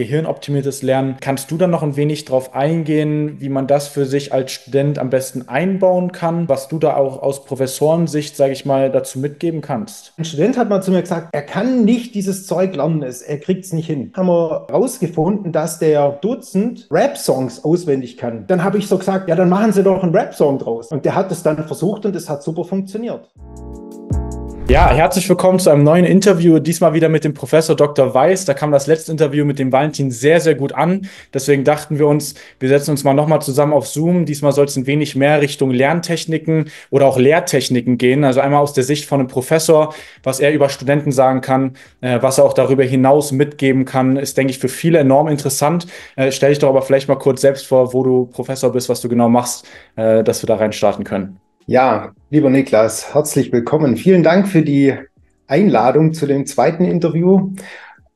gehirnoptimiertes Lernen. Kannst du dann noch ein wenig darauf eingehen, wie man das für sich als Student am besten einbauen kann, was du da auch aus Professorensicht, sage ich mal, dazu mitgeben kannst? Ein Student hat mal zu mir gesagt, er kann nicht dieses Zeug lernen, er kriegt es nicht hin. Haben wir herausgefunden, dass der Dutzend Rap-Songs auswendig kann. Dann habe ich so gesagt, ja, dann machen Sie doch einen Rap-Song draus. Und der hat es dann versucht und es hat super funktioniert. Ja, herzlich willkommen zu einem neuen Interview. Diesmal wieder mit dem Professor Dr. Weiß. Da kam das letzte Interview mit dem Valentin sehr, sehr gut an. Deswegen dachten wir uns, wir setzen uns mal nochmal zusammen auf Zoom. Diesmal soll es ein wenig mehr Richtung Lerntechniken oder auch Lehrtechniken gehen. Also einmal aus der Sicht von einem Professor, was er über Studenten sagen kann, äh, was er auch darüber hinaus mitgeben kann, ist, denke ich, für viele enorm interessant. Äh, stell dich doch aber vielleicht mal kurz selbst vor, wo du Professor bist, was du genau machst, äh, dass wir da rein starten können. Ja, lieber Niklas, herzlich willkommen. Vielen Dank für die Einladung zu dem zweiten Interview.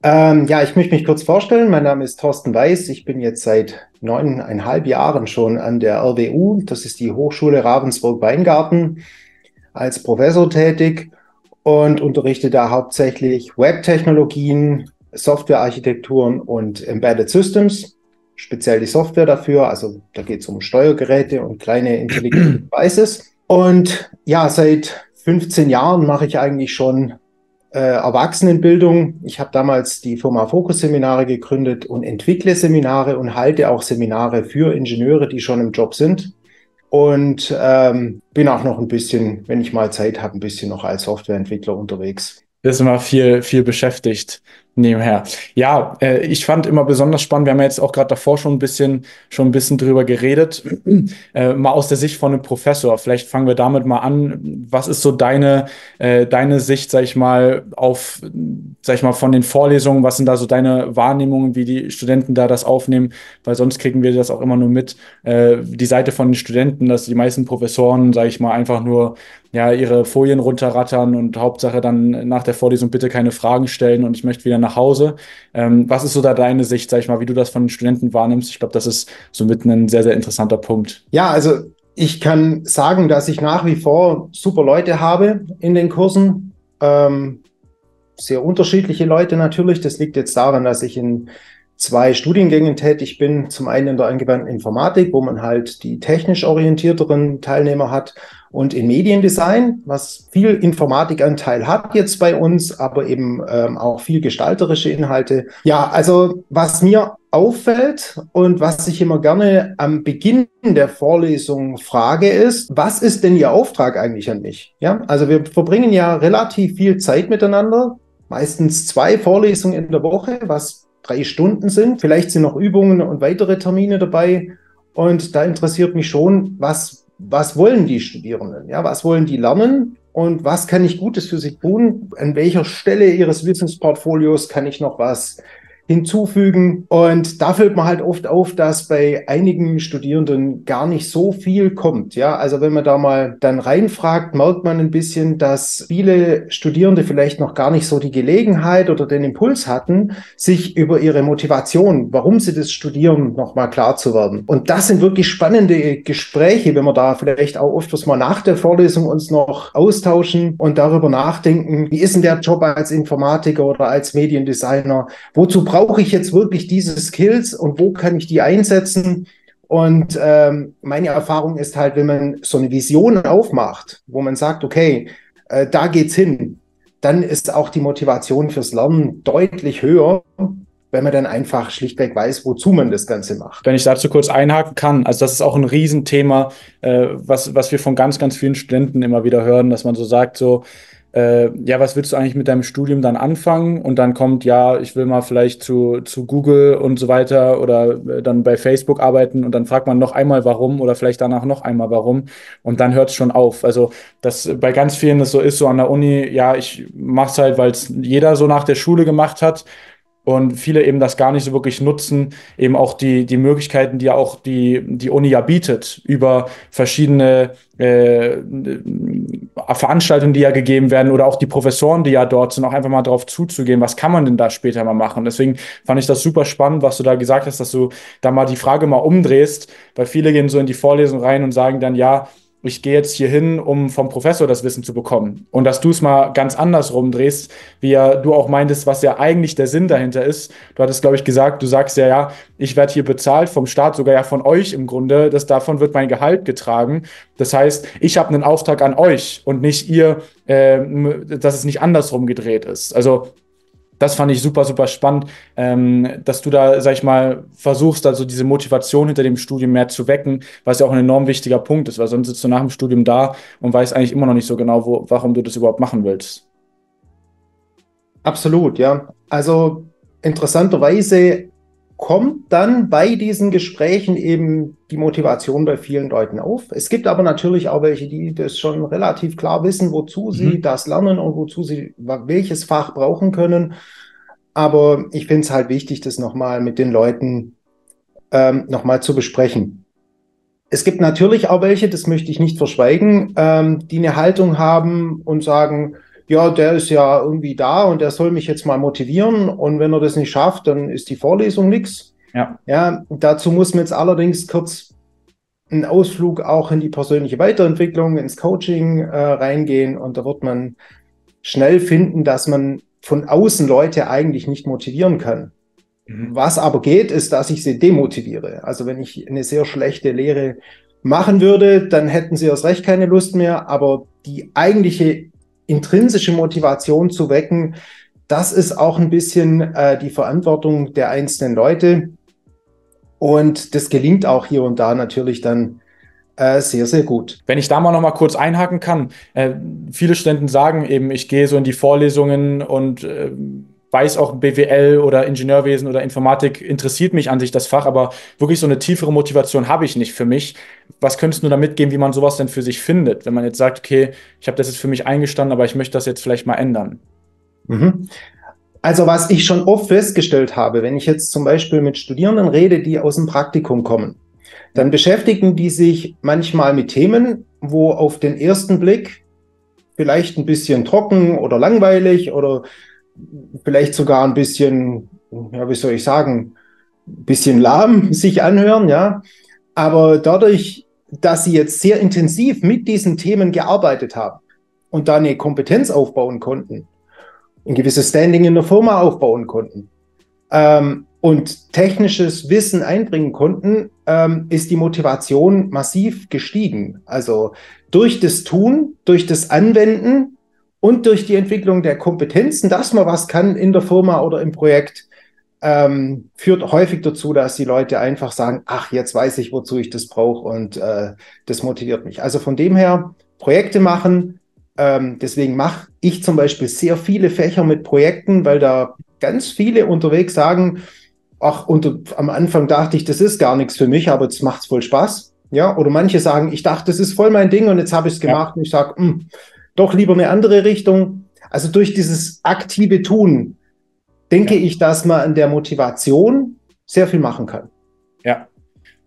Ähm, ja, ich möchte mich kurz vorstellen. Mein Name ist Thorsten Weiß. Ich bin jetzt seit neuneinhalb Jahren schon an der RWU. Das ist die Hochschule Ravensburg-Weingarten als Professor tätig und unterrichte da hauptsächlich Webtechnologien, Softwarearchitekturen und Embedded Systems speziell die Software dafür. Also da geht es um Steuergeräte und kleine intelligente Devices. Und ja, seit 15 Jahren mache ich eigentlich schon äh, Erwachsenenbildung. Ich habe damals die Firma Focus Seminare gegründet und entwickle Seminare und halte auch Seminare für Ingenieure, die schon im Job sind. Und ähm, bin auch noch ein bisschen, wenn ich mal Zeit habe, ein bisschen noch als Softwareentwickler unterwegs. Das ist immer viel, viel beschäftigt nebenher. Ja, äh, ich fand immer besonders spannend, wir haben ja jetzt auch gerade davor schon ein bisschen, schon ein bisschen drüber geredet, äh, mal aus der Sicht von einem Professor. Vielleicht fangen wir damit mal an. Was ist so deine, äh, deine Sicht, sag ich mal, auf, sag ich mal, von den Vorlesungen? Was sind da so deine Wahrnehmungen, wie die Studenten da das aufnehmen? Weil sonst kriegen wir das auch immer nur mit, äh, die Seite von den Studenten, dass die meisten Professoren, sag ich mal, einfach nur ja, ihre Folien runterrattern und Hauptsache dann nach der Vorlesung bitte keine Fragen stellen und ich möchte wieder nach Hause. Ähm, was ist so da deine Sicht, sag ich mal, wie du das von den Studenten wahrnimmst? Ich glaube, das ist somit ein sehr, sehr interessanter Punkt. Ja, also ich kann sagen, dass ich nach wie vor super Leute habe in den Kursen. Ähm, sehr unterschiedliche Leute natürlich. Das liegt jetzt daran, dass ich in zwei Studiengängen tätig bin. Zum einen in der angewandten Informatik, wo man halt die technisch orientierteren Teilnehmer hat und in Mediendesign, was viel Informatikanteil hat jetzt bei uns, aber eben ähm, auch viel gestalterische Inhalte. Ja, also was mir auffällt und was ich immer gerne am Beginn der Vorlesung frage ist, was ist denn Ihr Auftrag eigentlich an mich? Ja, also wir verbringen ja relativ viel Zeit miteinander, meistens zwei Vorlesungen in der Woche, was drei Stunden sind. Vielleicht sind noch Übungen und weitere Termine dabei. Und da interessiert mich schon, was, was wollen die Studierenden? Ja, was wollen die lernen? Und was kann ich Gutes für sie tun? An welcher Stelle ihres Wissensportfolios kann ich noch was hinzufügen. Und da fällt man halt oft auf, dass bei einigen Studierenden gar nicht so viel kommt. Ja, also wenn man da mal dann reinfragt, merkt man ein bisschen, dass viele Studierende vielleicht noch gar nicht so die Gelegenheit oder den Impuls hatten, sich über ihre Motivation, warum sie das studieren, nochmal klar zu werden. Und das sind wirklich spannende Gespräche, wenn wir da vielleicht auch öfters mal nach der Vorlesung uns noch austauschen und darüber nachdenken, wie ist denn der Job als Informatiker oder als Mediendesigner? Wozu braucht brauche ich jetzt wirklich diese Skills und wo kann ich die einsetzen? Und ähm, meine Erfahrung ist halt, wenn man so eine Vision aufmacht, wo man sagt, okay, äh, da geht's hin, dann ist auch die Motivation fürs Lernen deutlich höher, wenn man dann einfach schlichtweg weiß, wozu man das Ganze macht. Wenn ich dazu kurz einhaken kann, also das ist auch ein Riesenthema, äh, was, was wir von ganz, ganz vielen Studenten immer wieder hören, dass man so sagt, so, äh, ja, was willst du eigentlich mit deinem Studium dann anfangen? Und dann kommt, ja, ich will mal vielleicht zu, zu Google und so weiter oder äh, dann bei Facebook arbeiten und dann fragt man noch einmal warum oder vielleicht danach noch einmal warum und dann hört es schon auf. Also, dass bei ganz vielen das so ist, so an der Uni, ja, ich mache es halt, weil es jeder so nach der Schule gemacht hat und viele eben das gar nicht so wirklich nutzen, eben auch die, die Möglichkeiten, die ja auch die, die Uni ja bietet, über verschiedene äh, Veranstaltungen, die ja gegeben werden, oder auch die Professoren, die ja dort sind, auch einfach mal darauf zuzugehen, was kann man denn da später mal machen. Deswegen fand ich das super spannend, was du da gesagt hast, dass du da mal die Frage mal umdrehst, weil viele gehen so in die Vorlesung rein und sagen dann, ja, ich gehe jetzt hier hin, um vom Professor das Wissen zu bekommen. Und dass du es mal ganz anders rumdrehst, wie ja du auch meintest, was ja eigentlich der Sinn dahinter ist. Du hattest, glaube ich, gesagt, du sagst ja, ja, ich werde hier bezahlt vom Staat, sogar ja von euch im Grunde, dass davon wird mein Gehalt getragen. Das heißt, ich habe einen Auftrag an euch und nicht ihr, äh, dass es nicht andersrum gedreht ist. Also das fand ich super, super spannend, ähm, dass du da, sag ich mal, versuchst, also diese Motivation hinter dem Studium mehr zu wecken, was ja auch ein enorm wichtiger Punkt ist, weil sonst sitzt du nach dem Studium da und weißt eigentlich immer noch nicht so genau, wo, warum du das überhaupt machen willst. Absolut, ja. Also interessanterweise kommt dann bei diesen Gesprächen eben die Motivation bei vielen Leuten auf. Es gibt aber natürlich auch welche, die das schon relativ klar wissen, wozu mhm. sie das lernen und wozu sie welches Fach brauchen können. Aber ich finde es halt wichtig, das nochmal mit den Leuten ähm, nochmal zu besprechen. Es gibt natürlich auch welche, das möchte ich nicht verschweigen, ähm, die eine Haltung haben und sagen, ja, der ist ja irgendwie da und der soll mich jetzt mal motivieren und wenn er das nicht schafft, dann ist die Vorlesung nichts. Ja. ja, dazu muss man jetzt allerdings kurz einen Ausflug auch in die persönliche Weiterentwicklung, ins Coaching äh, reingehen und da wird man schnell finden, dass man von außen Leute eigentlich nicht motivieren kann. Mhm. Was aber geht, ist, dass ich sie demotiviere. Also wenn ich eine sehr schlechte Lehre machen würde, dann hätten sie erst recht keine Lust mehr, aber die eigentliche intrinsische Motivation zu wecken, das ist auch ein bisschen äh, die Verantwortung der einzelnen Leute. Und das gelingt auch hier und da natürlich dann äh, sehr, sehr gut. Wenn ich da mal noch mal kurz einhaken kann, äh, viele Studenten sagen eben, ich gehe so in die Vorlesungen und äh, weiß auch BWL oder Ingenieurwesen oder Informatik interessiert mich an sich das Fach, aber wirklich so eine tiefere Motivation habe ich nicht für mich. Was könntest du da mitgeben, wie man sowas denn für sich findet, wenn man jetzt sagt, okay, ich habe das jetzt für mich eingestanden, aber ich möchte das jetzt vielleicht mal ändern? Mhm. Also was ich schon oft festgestellt habe, wenn ich jetzt zum Beispiel mit Studierenden rede, die aus dem Praktikum kommen, dann beschäftigen die sich manchmal mit Themen, wo auf den ersten Blick vielleicht ein bisschen trocken oder langweilig oder vielleicht sogar ein bisschen, ja, wie soll ich sagen, ein bisschen lahm sich anhören, ja. Aber dadurch, dass sie jetzt sehr intensiv mit diesen Themen gearbeitet haben und da eine Kompetenz aufbauen konnten, ein gewisses Standing in der Firma aufbauen konnten ähm, und technisches Wissen einbringen konnten, ähm, ist die Motivation massiv gestiegen. Also durch das Tun, durch das Anwenden und durch die Entwicklung der Kompetenzen, dass man was kann in der Firma oder im Projekt, ähm, führt häufig dazu, dass die Leute einfach sagen, ach, jetzt weiß ich, wozu ich das brauche und äh, das motiviert mich. Also von dem her, Projekte machen. Ähm, deswegen mache ich zum Beispiel sehr viele Fächer mit Projekten, weil da ganz viele unterwegs sagen, ach, und am Anfang dachte ich, das ist gar nichts für mich, aber jetzt macht es voll Spaß. Ja, oder manche sagen, ich dachte, das ist voll mein Ding und jetzt habe ich es gemacht ja. und ich sage, hm, doch lieber eine andere Richtung. Also durch dieses aktive Tun denke ja. ich, dass man an der Motivation sehr viel machen kann. Ja,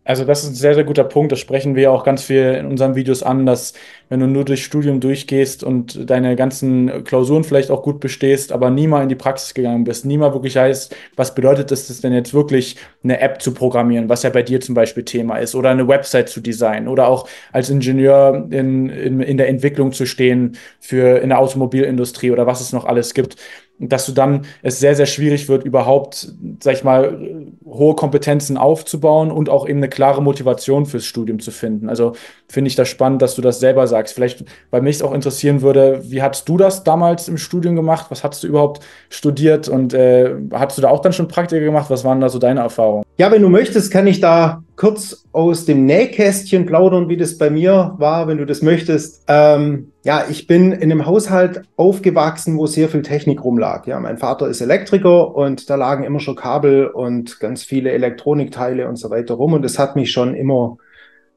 also das ist ein sehr, sehr guter Punkt. Das sprechen wir auch ganz viel in unseren Videos an, dass wenn du nur durchs Studium durchgehst und deine ganzen Klausuren vielleicht auch gut bestehst, aber nie mal in die Praxis gegangen bist, nie mal wirklich heißt, was bedeutet es denn jetzt wirklich, eine App zu programmieren, was ja bei dir zum Beispiel Thema ist, oder eine Website zu designen oder auch als Ingenieur in, in, in der Entwicklung zu stehen für in der Automobilindustrie oder was es noch alles gibt dass du dann es sehr, sehr schwierig wird, überhaupt, sag ich mal, hohe Kompetenzen aufzubauen und auch eben eine klare Motivation fürs Studium zu finden. Also finde ich das spannend, dass du das selber sagst. Vielleicht, weil mich es auch interessieren würde, wie hattest du das damals im Studium gemacht? Was hattest du überhaupt studiert und äh, hattest du da auch dann schon Praktika gemacht? Was waren da so deine Erfahrungen? Ja, wenn du möchtest, kann ich da kurz aus dem Nähkästchen plaudern, wie das bei mir war, wenn du das möchtest. Ähm, ja, ich bin in einem Haushalt aufgewachsen, wo sehr viel Technik rumlag. Ja, mein Vater ist Elektriker und da lagen immer schon Kabel und ganz viele Elektronikteile und so weiter rum. Und das hat mich schon immer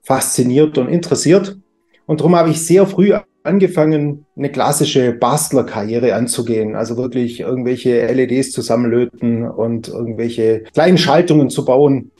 fasziniert und interessiert. Und darum habe ich sehr früh angefangen, eine klassische Bastlerkarriere anzugehen. Also wirklich irgendwelche LEDs zusammenlöten und irgendwelche kleinen Schaltungen zu bauen.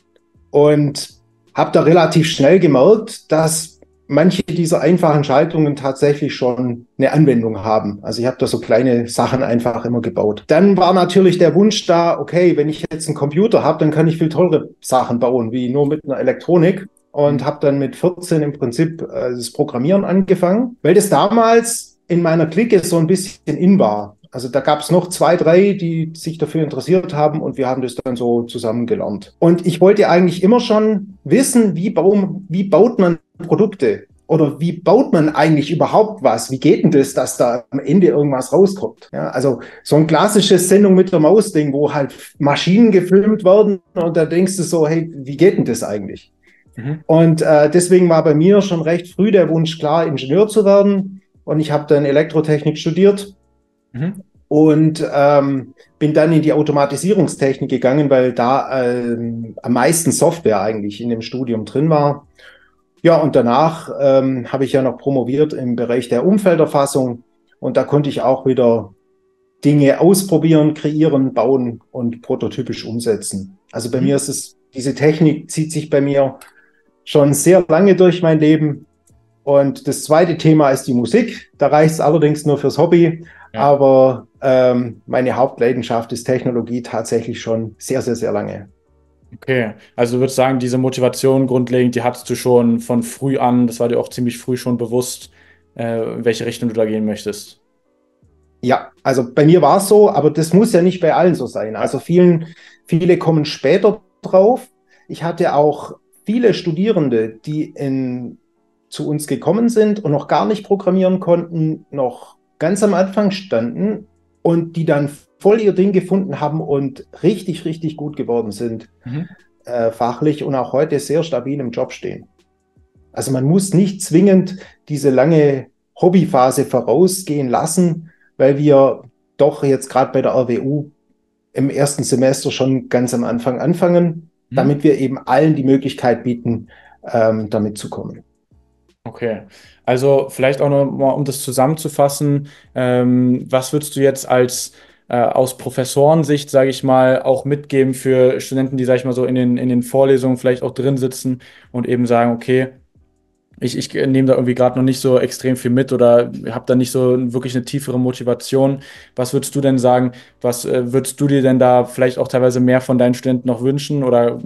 Und habe da relativ schnell gemerkt, dass manche dieser einfachen Schaltungen tatsächlich schon eine Anwendung haben. Also ich habe da so kleine Sachen einfach immer gebaut. Dann war natürlich der Wunsch da, okay, wenn ich jetzt einen Computer habe, dann kann ich viel tollere Sachen bauen, wie nur mit einer Elektronik. Und habe dann mit 14 im Prinzip äh, das Programmieren angefangen, weil das damals in meiner Clique so ein bisschen in war. Also da gab es noch zwei, drei, die sich dafür interessiert haben und wir haben das dann so zusammen gelernt. Und ich wollte eigentlich immer schon wissen, wie, baum, wie baut man Produkte oder wie baut man eigentlich überhaupt was? Wie geht denn das, dass da am Ende irgendwas rauskommt? Ja, also so ein klassisches Sendung mit der Maus-Ding, wo halt Maschinen gefilmt werden und da denkst du so, hey, wie geht denn das eigentlich? Mhm. Und äh, deswegen war bei mir schon recht früh der Wunsch klar, Ingenieur zu werden. Und ich habe dann Elektrotechnik studiert Mhm. Und ähm, bin dann in die Automatisierungstechnik gegangen, weil da ähm, am meisten Software eigentlich in dem Studium drin war. Ja, und danach ähm, habe ich ja noch promoviert im Bereich der Umfelderfassung und da konnte ich auch wieder Dinge ausprobieren, kreieren, bauen und prototypisch umsetzen. Also bei mhm. mir ist es, diese Technik zieht sich bei mir schon sehr lange durch mein Leben. Und das zweite Thema ist die Musik. Da reicht es allerdings nur fürs Hobby. Ja. Aber ähm, meine Hauptleidenschaft ist Technologie tatsächlich schon sehr, sehr, sehr lange. Okay, also du würdest sagen, diese Motivation grundlegend, die hattest du schon von früh an, das war dir auch ziemlich früh schon bewusst, äh, in welche Richtung du da gehen möchtest. Ja, also bei mir war es so, aber das muss ja nicht bei allen so sein. Also vielen, viele kommen später drauf. Ich hatte auch viele Studierende, die in, zu uns gekommen sind und noch gar nicht programmieren konnten, noch ganz am Anfang standen und die dann voll ihr Ding gefunden haben und richtig, richtig gut geworden sind, mhm. äh, fachlich und auch heute sehr stabil im Job stehen. Also man muss nicht zwingend diese lange Hobbyphase vorausgehen lassen, weil wir doch jetzt gerade bei der RWU im ersten Semester schon ganz am Anfang anfangen, mhm. damit wir eben allen die Möglichkeit bieten, ähm, damit zu kommen. Okay, also vielleicht auch nochmal, um das zusammenzufassen, ähm, was würdest du jetzt als äh, aus Professorensicht, sage ich mal, auch mitgeben für Studenten, die, sage ich mal, so in den, in den Vorlesungen vielleicht auch drin sitzen und eben sagen, okay, ich, ich nehme da irgendwie gerade noch nicht so extrem viel mit oder habe da nicht so wirklich eine tiefere Motivation. Was würdest du denn sagen? Was äh, würdest du dir denn da vielleicht auch teilweise mehr von deinen Studenten noch wünschen oder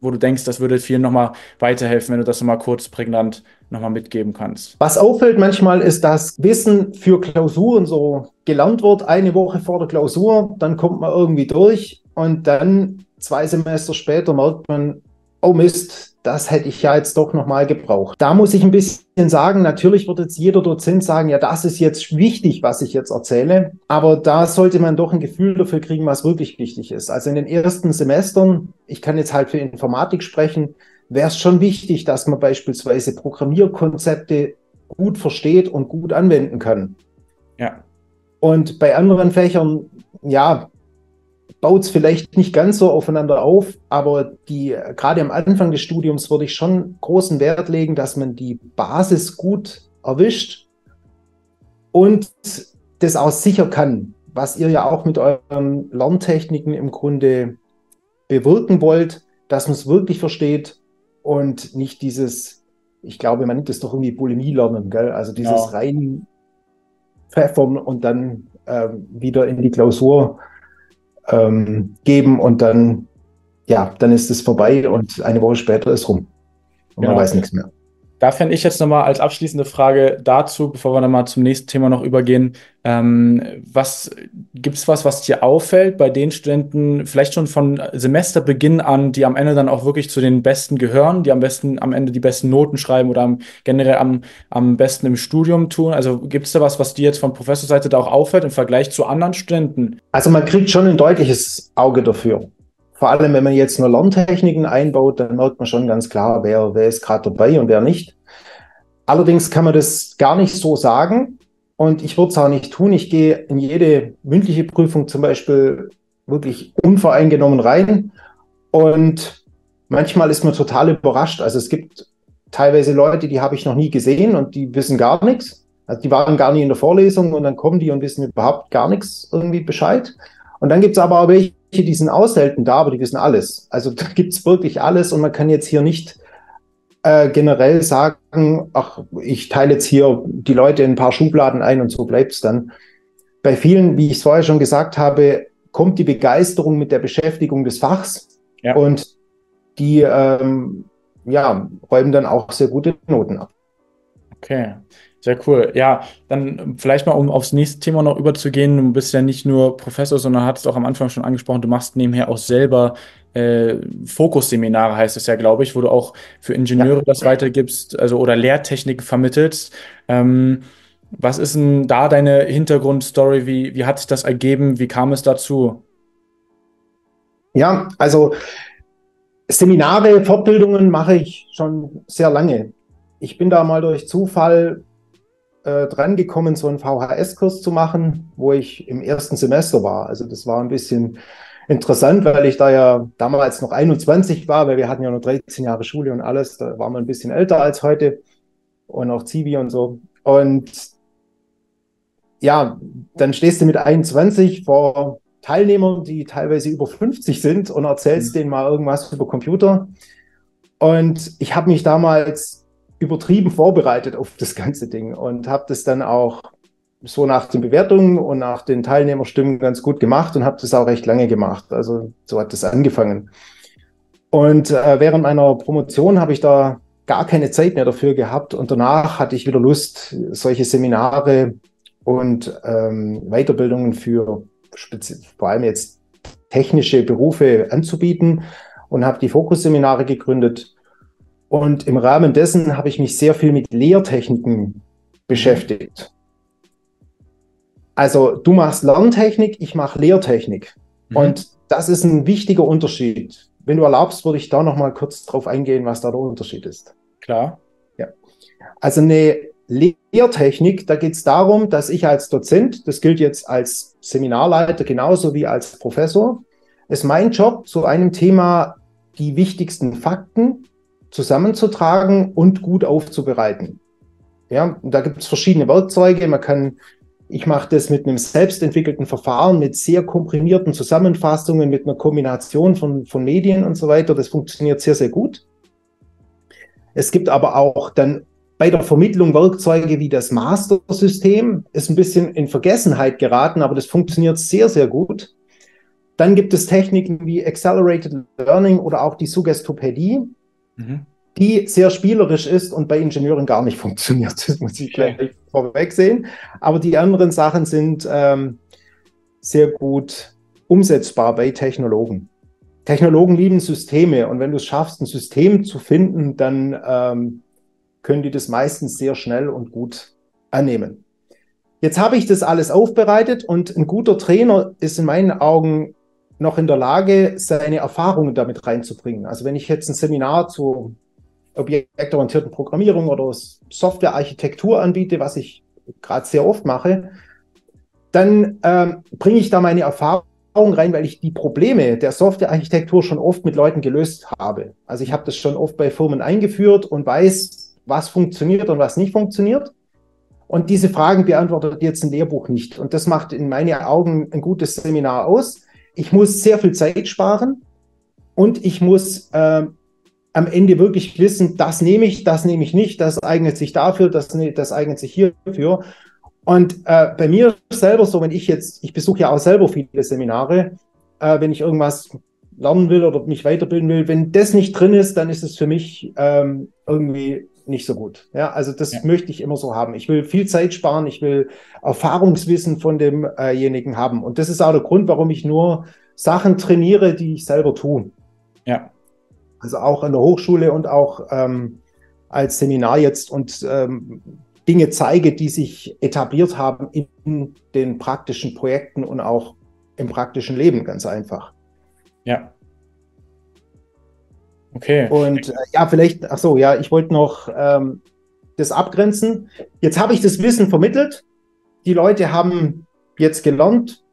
wo du denkst, das würde vielen nochmal weiterhelfen, wenn du das nochmal kurz prägnant nochmal mitgeben kannst? Was auffällt manchmal ist, dass Wissen für Klausuren so gelernt wird, eine Woche vor der Klausur, dann kommt man irgendwie durch und dann zwei Semester später merkt man, oh Mist, das hätte ich ja jetzt doch nochmal gebraucht. Da muss ich ein bisschen sagen, natürlich wird jetzt jeder Dozent sagen, ja, das ist jetzt wichtig, was ich jetzt erzähle. Aber da sollte man doch ein Gefühl dafür kriegen, was wirklich wichtig ist. Also in den ersten Semestern, ich kann jetzt halt für Informatik sprechen, wäre es schon wichtig, dass man beispielsweise Programmierkonzepte gut versteht und gut anwenden kann. Ja. Und bei anderen Fächern, ja, baut es vielleicht nicht ganz so aufeinander auf, aber die, gerade am Anfang des Studiums würde ich schon großen Wert legen, dass man die Basis gut erwischt und das auch sicher kann, was ihr ja auch mit euren Lerntechniken im Grunde bewirken wollt, dass man es wirklich versteht und nicht dieses, ich glaube, man nennt es doch irgendwie Bulimie lernen, gell? also dieses ja. rein pfeffern und dann äh, wieder in die Klausur ähm, geben und dann, ja, dann ist es vorbei und eine Woche später ist rum. Und genau. man weiß nichts mehr. Da fände ich jetzt nochmal als abschließende Frage dazu, bevor wir dann mal zum nächsten Thema noch übergehen. Ähm, was gibt es was, was dir auffällt bei den Studenten, vielleicht schon von Semesterbeginn an, die am Ende dann auch wirklich zu den Besten gehören, die am besten am Ende die besten Noten schreiben oder am, generell am, am besten im Studium tun? Also gibt es da was, was dir jetzt von Professorseite da auch auffällt im Vergleich zu anderen Studenten? Also man kriegt schon ein deutliches Auge dafür vor allem, wenn man jetzt nur Lerntechniken einbaut, dann merkt man schon ganz klar, wer, wer ist gerade dabei und wer nicht. Allerdings kann man das gar nicht so sagen und ich würde es auch nicht tun. Ich gehe in jede mündliche Prüfung zum Beispiel wirklich unvoreingenommen rein und manchmal ist man total überrascht. Also es gibt teilweise Leute, die habe ich noch nie gesehen und die wissen gar nichts. Also die waren gar nie in der Vorlesung und dann kommen die und wissen überhaupt gar nichts irgendwie Bescheid. Und dann gibt es aber auch welche, die sind auch selten da, aber die wissen alles. Also da gibt es wirklich alles und man kann jetzt hier nicht äh, generell sagen, ach, ich teile jetzt hier die Leute in ein paar Schubladen ein und so bleibt es dann. Bei vielen, wie ich es vorher schon gesagt habe, kommt die Begeisterung mit der Beschäftigung des Fachs ja. und die, ähm, ja, räumen dann auch sehr gute Noten ab. Okay, sehr cool. Ja, dann vielleicht mal, um aufs nächste Thema noch überzugehen. Du bist ja nicht nur Professor, sondern hattest auch am Anfang schon angesprochen, du machst nebenher auch selber äh, Fokusseminare, heißt es ja, glaube ich, wo du auch für Ingenieure ja. das weitergibst, also oder Lehrtechniken vermittelst. Ähm, was ist denn da deine Hintergrundstory? Wie, wie hat sich das ergeben? Wie kam es dazu? Ja, also Seminare, Fortbildungen mache ich schon sehr lange. Ich bin da mal durch Zufall äh, dran gekommen, so einen VHS-Kurs zu machen, wo ich im ersten Semester war. Also das war ein bisschen interessant, weil ich da ja damals noch 21 war, weil wir hatten ja noch 13 Jahre Schule und alles. Da war man ein bisschen älter als heute und auch Zivi und so. Und ja, dann stehst du mit 21 vor Teilnehmern, die teilweise über 50 sind und erzählst mhm. denen mal irgendwas über Computer. Und ich habe mich damals übertrieben vorbereitet auf das ganze Ding und habe das dann auch so nach den Bewertungen und nach den Teilnehmerstimmen ganz gut gemacht und habe das auch recht lange gemacht. Also so hat das angefangen. Und äh, während meiner Promotion habe ich da gar keine Zeit mehr dafür gehabt und danach hatte ich wieder Lust, solche Seminare und ähm, Weiterbildungen für vor allem jetzt technische Berufe anzubieten und habe die Fokusseminare gegründet. Und im Rahmen dessen habe ich mich sehr viel mit Lehrtechniken beschäftigt. Also du machst Lerntechnik, ich mache Lehrtechnik. Mhm. Und das ist ein wichtiger Unterschied. Wenn du erlaubst, würde ich da noch mal kurz drauf eingehen, was da der Unterschied ist. Klar. Ja. Also eine Lehrtechnik, da geht es darum, dass ich als Dozent, das gilt jetzt als Seminarleiter genauso wie als Professor, ist mein Job, zu einem Thema die wichtigsten Fakten zusammenzutragen und gut aufzubereiten. Ja, da gibt es verschiedene Werkzeuge. Man kann, ich mache das mit einem selbstentwickelten Verfahren, mit sehr komprimierten Zusammenfassungen, mit einer Kombination von, von Medien und so weiter. Das funktioniert sehr, sehr gut. Es gibt aber auch dann bei der Vermittlung Werkzeuge wie das Master-System ist ein bisschen in Vergessenheit geraten, aber das funktioniert sehr, sehr gut. Dann gibt es Techniken wie Accelerated Learning oder auch die Suggestopädie, mhm. die sehr spielerisch ist und bei Ingenieuren gar nicht funktioniert. Das muss ich okay. gleich vorweg sehen. Aber die anderen Sachen sind ähm, sehr gut umsetzbar bei Technologen. Technologen lieben Systeme und wenn du es schaffst, ein System zu finden, dann ähm, können die das meistens sehr schnell und gut annehmen. Jetzt habe ich das alles aufbereitet und ein guter Trainer ist in meinen Augen noch in der Lage, seine Erfahrungen damit reinzubringen. Also wenn ich jetzt ein Seminar zur objektorientierten Programmierung oder Softwarearchitektur anbiete, was ich gerade sehr oft mache, dann ähm, bringe ich da meine Erfahrungen rein, weil ich die Probleme der Softwarearchitektur schon oft mit Leuten gelöst habe. Also ich habe das schon oft bei Firmen eingeführt und weiß, was funktioniert und was nicht funktioniert. Und diese Fragen beantwortet jetzt ein Lehrbuch nicht. Und das macht in meinen Augen ein gutes Seminar aus. Ich muss sehr viel Zeit sparen und ich muss äh, am Ende wirklich wissen, das nehme ich, das nehme ich nicht, das eignet sich dafür, das, ne, das eignet sich hierfür. Und äh, bei mir selber so, wenn ich jetzt, ich besuche ja auch selber viele Seminare, äh, wenn ich irgendwas lernen will oder mich weiterbilden will, wenn das nicht drin ist, dann ist es für mich ähm, irgendwie nicht so gut. Ja, also das ja. möchte ich immer so haben. Ich will viel Zeit sparen, ich will Erfahrungswissen von demjenigen haben. Und das ist auch der Grund, warum ich nur Sachen trainiere, die ich selber tue. Ja. Also auch an der Hochschule und auch ähm, als Seminar jetzt und ähm, Dinge zeige, die sich etabliert haben in den praktischen Projekten und auch im praktischen Leben, ganz einfach. Ja. Okay. Und äh, ja, vielleicht, ach so, ja, ich wollte noch ähm, das abgrenzen. Jetzt habe ich das Wissen vermittelt. Die Leute haben jetzt gelernt,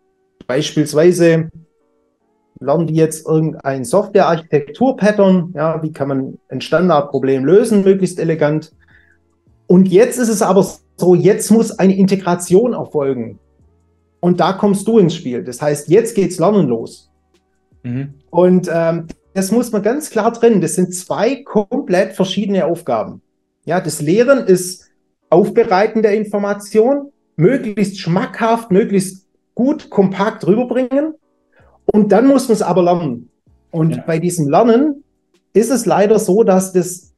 beispielsweise lernen die jetzt irgendein Software-Architektur-Pattern, ja, wie kann man ein Standardproblem lösen, möglichst elegant. Und jetzt ist es aber so, jetzt muss eine Integration erfolgen. Und da kommst du ins Spiel. Das heißt, jetzt geht's Lernen los. Mhm. Und ähm, das muss man ganz klar trennen. Das sind zwei komplett verschiedene Aufgaben. Ja, das Lehren ist Aufbereiten der Information, möglichst schmackhaft, möglichst gut, kompakt rüberbringen. Und dann muss man es aber lernen. Und ja. bei diesem Lernen ist es leider so, dass das,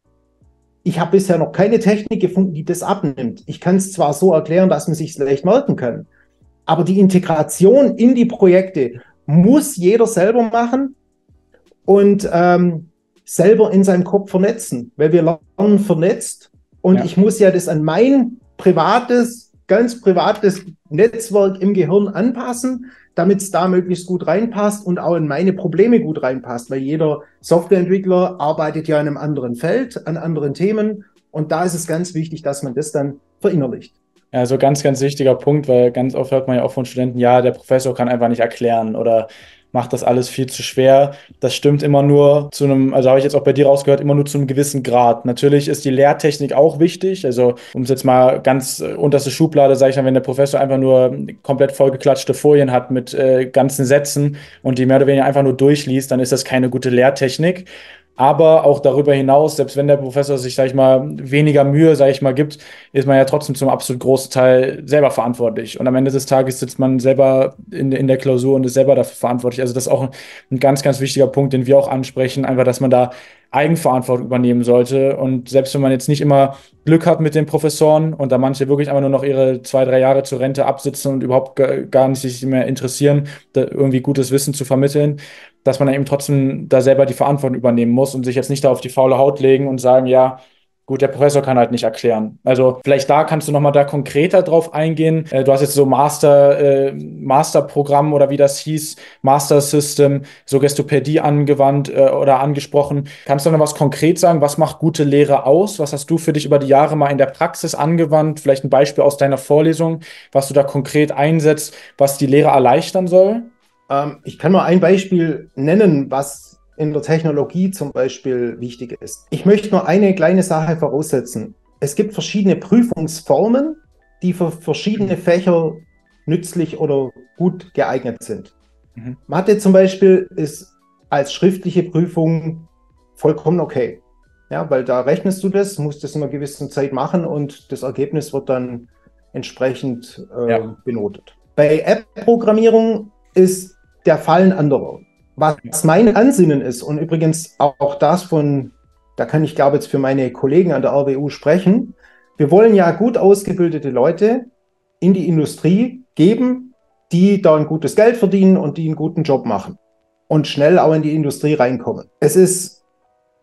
ich habe bisher noch keine Technik gefunden, die das abnimmt. Ich kann es zwar so erklären, dass man sich leicht merken kann, aber die Integration in die Projekte muss jeder selber machen und ähm, selber in seinem Kopf vernetzen, weil wir lernen vernetzt und ja. ich muss ja das an mein privates, ganz privates Netzwerk im Gehirn anpassen, damit es da möglichst gut reinpasst und auch in meine Probleme gut reinpasst, weil jeder Softwareentwickler arbeitet ja in einem anderen Feld, an anderen Themen und da ist es ganz wichtig, dass man das dann verinnerlicht. Also ganz, ganz wichtiger Punkt, weil ganz oft hört man ja auch von Studenten, ja, der Professor kann einfach nicht erklären oder macht das alles viel zu schwer. Das stimmt immer nur zu einem, also habe ich jetzt auch bei dir rausgehört, immer nur zu einem gewissen Grad. Natürlich ist die Lehrtechnik auch wichtig. Also um es jetzt mal ganz äh, unterste Schublade, sage ich mal, wenn der Professor einfach nur komplett vollgeklatschte Folien hat mit äh, ganzen Sätzen und die mehr oder weniger einfach nur durchliest, dann ist das keine gute Lehrtechnik. Aber auch darüber hinaus, selbst wenn der Professor sich, sag ich mal, weniger Mühe, sag ich mal, gibt, ist man ja trotzdem zum absolut großen Teil selber verantwortlich. Und am Ende des Tages sitzt man selber in, in der Klausur und ist selber dafür verantwortlich. Also das ist auch ein, ein ganz, ganz wichtiger Punkt, den wir auch ansprechen, einfach, dass man da Eigenverantwortung übernehmen sollte. Und selbst wenn man jetzt nicht immer Glück hat mit den Professoren und da manche wirklich einfach nur noch ihre zwei, drei Jahre zur Rente absitzen und überhaupt gar nicht sich mehr interessieren, irgendwie gutes Wissen zu vermitteln, dass man dann eben trotzdem da selber die Verantwortung übernehmen muss und sich jetzt nicht da auf die faule Haut legen und sagen, ja, Gut, der Professor kann halt nicht erklären. Also vielleicht da kannst du nochmal da konkreter drauf eingehen. Äh, du hast jetzt so Master, äh, Masterprogramm oder wie das hieß, Master System, so Gestopädie angewandt äh, oder angesprochen. Kannst du noch was konkret sagen? Was macht gute Lehre aus? Was hast du für dich über die Jahre mal in der Praxis angewandt? Vielleicht ein Beispiel aus deiner Vorlesung, was du da konkret einsetzt, was die Lehre erleichtern soll? Ähm, ich kann mal ein Beispiel nennen, was in der Technologie zum Beispiel wichtig ist. Ich möchte nur eine kleine Sache voraussetzen. Es gibt verschiedene Prüfungsformen, die für verschiedene Fächer nützlich oder gut geeignet sind. Mhm. Mathe zum Beispiel ist als schriftliche Prüfung vollkommen okay. Ja, weil da rechnest du das, musst das in einer gewissen Zeit machen und das Ergebnis wird dann entsprechend äh, ja. benotet. Bei App-Programmierung ist der Fall ein anderer. Was mein Ansinnen ist, und übrigens auch das von, da kann ich glaube jetzt für meine Kollegen an der RWU sprechen, wir wollen ja gut ausgebildete Leute in die Industrie geben, die da ein gutes Geld verdienen und die einen guten Job machen und schnell auch in die Industrie reinkommen. Es ist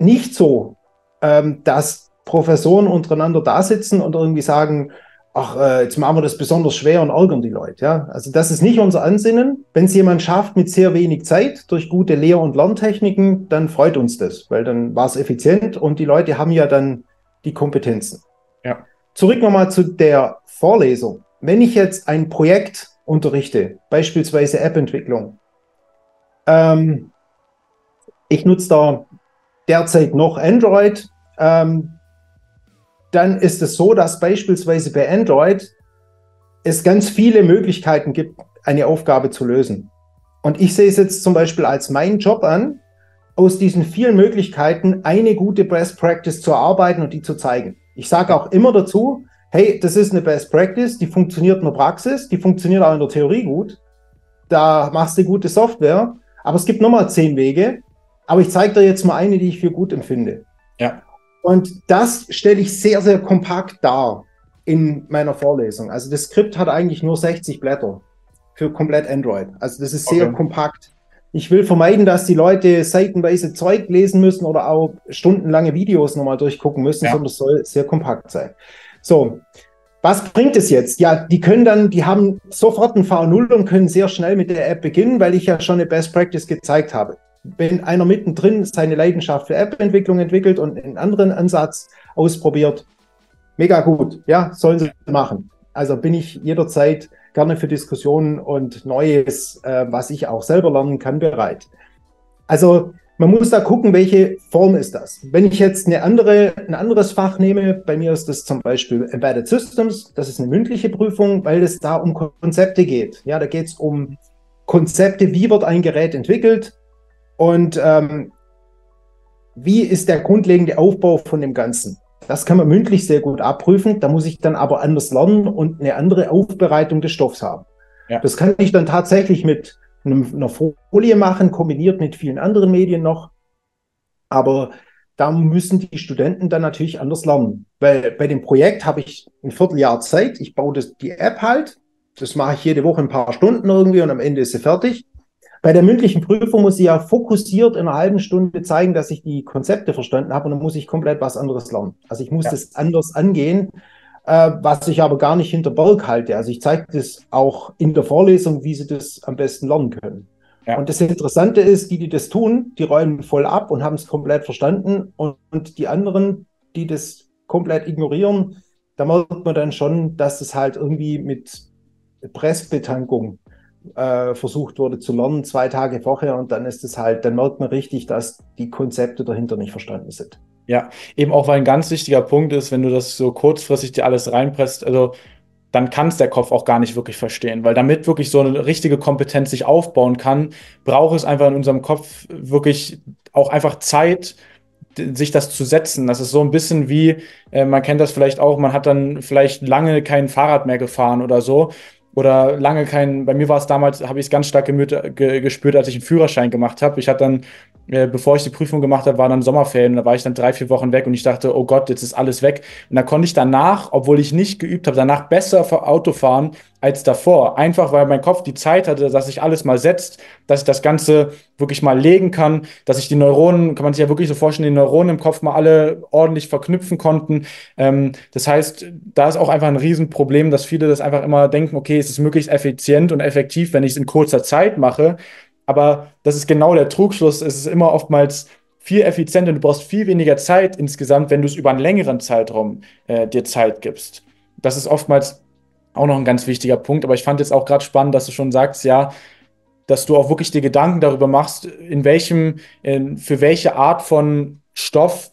nicht so, ähm, dass Professoren untereinander da sitzen und irgendwie sagen, ach, äh, jetzt machen wir das besonders schwer und ärgern die Leute. Ja? Also das ist nicht unser Ansinnen. Wenn es jemand schafft mit sehr wenig Zeit durch gute Lehr- und Lerntechniken, dann freut uns das, weil dann war es effizient und die Leute haben ja dann die Kompetenzen. Ja. Zurück nochmal zu der Vorlesung. Wenn ich jetzt ein Projekt unterrichte, beispielsweise App-Entwicklung, ähm, ich nutze da derzeit noch Android, ähm, dann ist es so, dass beispielsweise bei Android es ganz viele Möglichkeiten gibt, eine Aufgabe zu lösen. Und ich sehe es jetzt zum Beispiel als meinen Job an, aus diesen vielen Möglichkeiten eine gute Best Practice zu erarbeiten und die zu zeigen. Ich sage auch immer dazu, hey, das ist eine Best Practice, die funktioniert in der Praxis, die funktioniert auch in der Theorie gut. Da machst du gute Software, aber es gibt nochmal zehn Wege. Aber ich zeige dir jetzt mal eine, die ich für gut empfinde. Ja. Und das stelle ich sehr, sehr kompakt dar in meiner Vorlesung. Also das Skript hat eigentlich nur 60 Blätter für komplett Android. Also das ist sehr okay. kompakt. Ich will vermeiden, dass die Leute seitenweise Zeug lesen müssen oder auch stundenlange Videos nochmal durchgucken müssen, ja. sondern es soll sehr kompakt sein. So, was bringt es jetzt? Ja, die können dann, die haben sofort ein V0 und können sehr schnell mit der App beginnen, weil ich ja schon eine Best Practice gezeigt habe wenn einer mittendrin seine Leidenschaft für App-Entwicklung entwickelt und einen anderen Ansatz ausprobiert, mega gut. Ja, sollen sie machen. Also bin ich jederzeit gerne für Diskussionen und Neues, äh, was ich auch selber lernen kann, bereit. Also man muss da gucken, welche Form ist das. Wenn ich jetzt eine andere, ein anderes Fach nehme, bei mir ist das zum Beispiel Embedded Systems, das ist eine mündliche Prüfung, weil es da um Konzepte geht. Ja, da geht es um Konzepte, wie wird ein Gerät entwickelt, und ähm, wie ist der grundlegende Aufbau von dem Ganzen? Das kann man mündlich sehr gut abprüfen. Da muss ich dann aber anders lernen und eine andere Aufbereitung des Stoffs haben. Ja. Das kann ich dann tatsächlich mit einer Folie machen, kombiniert mit vielen anderen Medien noch. Aber da müssen die Studenten dann natürlich anders lernen. Weil bei dem Projekt habe ich ein Vierteljahr Zeit. Ich baue das, die App halt. Das mache ich jede Woche ein paar Stunden irgendwie und am Ende ist sie fertig. Bei der mündlichen Prüfung muss ich ja fokussiert in einer halben Stunde zeigen, dass ich die Konzepte verstanden habe und dann muss ich komplett was anderes lernen. Also ich muss ja. das anders angehen, äh, was ich aber gar nicht hinter Berg halte. Also ich zeige das auch in der Vorlesung, wie sie das am besten lernen können. Ja. Und das Interessante ist, die, die das tun, die räumen voll ab und haben es komplett verstanden. Und, und, die anderen, die das komplett ignorieren, da merkt man dann schon, dass es halt irgendwie mit Pressbetankung äh, versucht wurde zu lernen, zwei Tage vorher. Und dann ist es halt, dann merkt man richtig, dass die Konzepte dahinter nicht verstanden sind. Ja, eben auch, weil ein ganz wichtiger Punkt ist, wenn du das so kurzfristig dir alles reinpresst, also dann kann es der Kopf auch gar nicht wirklich verstehen. Weil damit wirklich so eine richtige Kompetenz sich aufbauen kann, braucht es einfach in unserem Kopf wirklich auch einfach Zeit, sich das zu setzen. Das ist so ein bisschen wie, äh, man kennt das vielleicht auch, man hat dann vielleicht lange kein Fahrrad mehr gefahren oder so. Oder lange kein, bei mir war es damals, habe ich es ganz stark ge gespürt, als ich einen Führerschein gemacht habe. Ich hatte dann äh, bevor ich die Prüfung gemacht habe, war dann Sommerferien. Da war ich dann drei, vier Wochen weg und ich dachte, oh Gott, jetzt ist alles weg. Und da konnte ich danach, obwohl ich nicht geübt habe, danach besser Auto fahren als davor. Einfach weil mein Kopf die Zeit hatte, dass sich alles mal setzt, dass ich das Ganze wirklich mal legen kann, dass ich die Neuronen, kann man sich ja wirklich so vorstellen, die Neuronen im Kopf mal alle ordentlich verknüpfen konnten. Ähm, das heißt, da ist auch einfach ein Riesenproblem, dass viele das einfach immer denken, okay, es ist möglichst effizient und effektiv, wenn ich es in kurzer Zeit mache. Aber das ist genau der Trugschluss. Es ist immer oftmals viel effizienter. Du brauchst viel weniger Zeit insgesamt, wenn du es über einen längeren Zeitraum äh, dir Zeit gibst. Das ist oftmals auch noch ein ganz wichtiger Punkt. Aber ich fand jetzt auch gerade spannend, dass du schon sagst, ja, dass du auch wirklich dir Gedanken darüber machst, in welchem, in, für welche Art von Stoff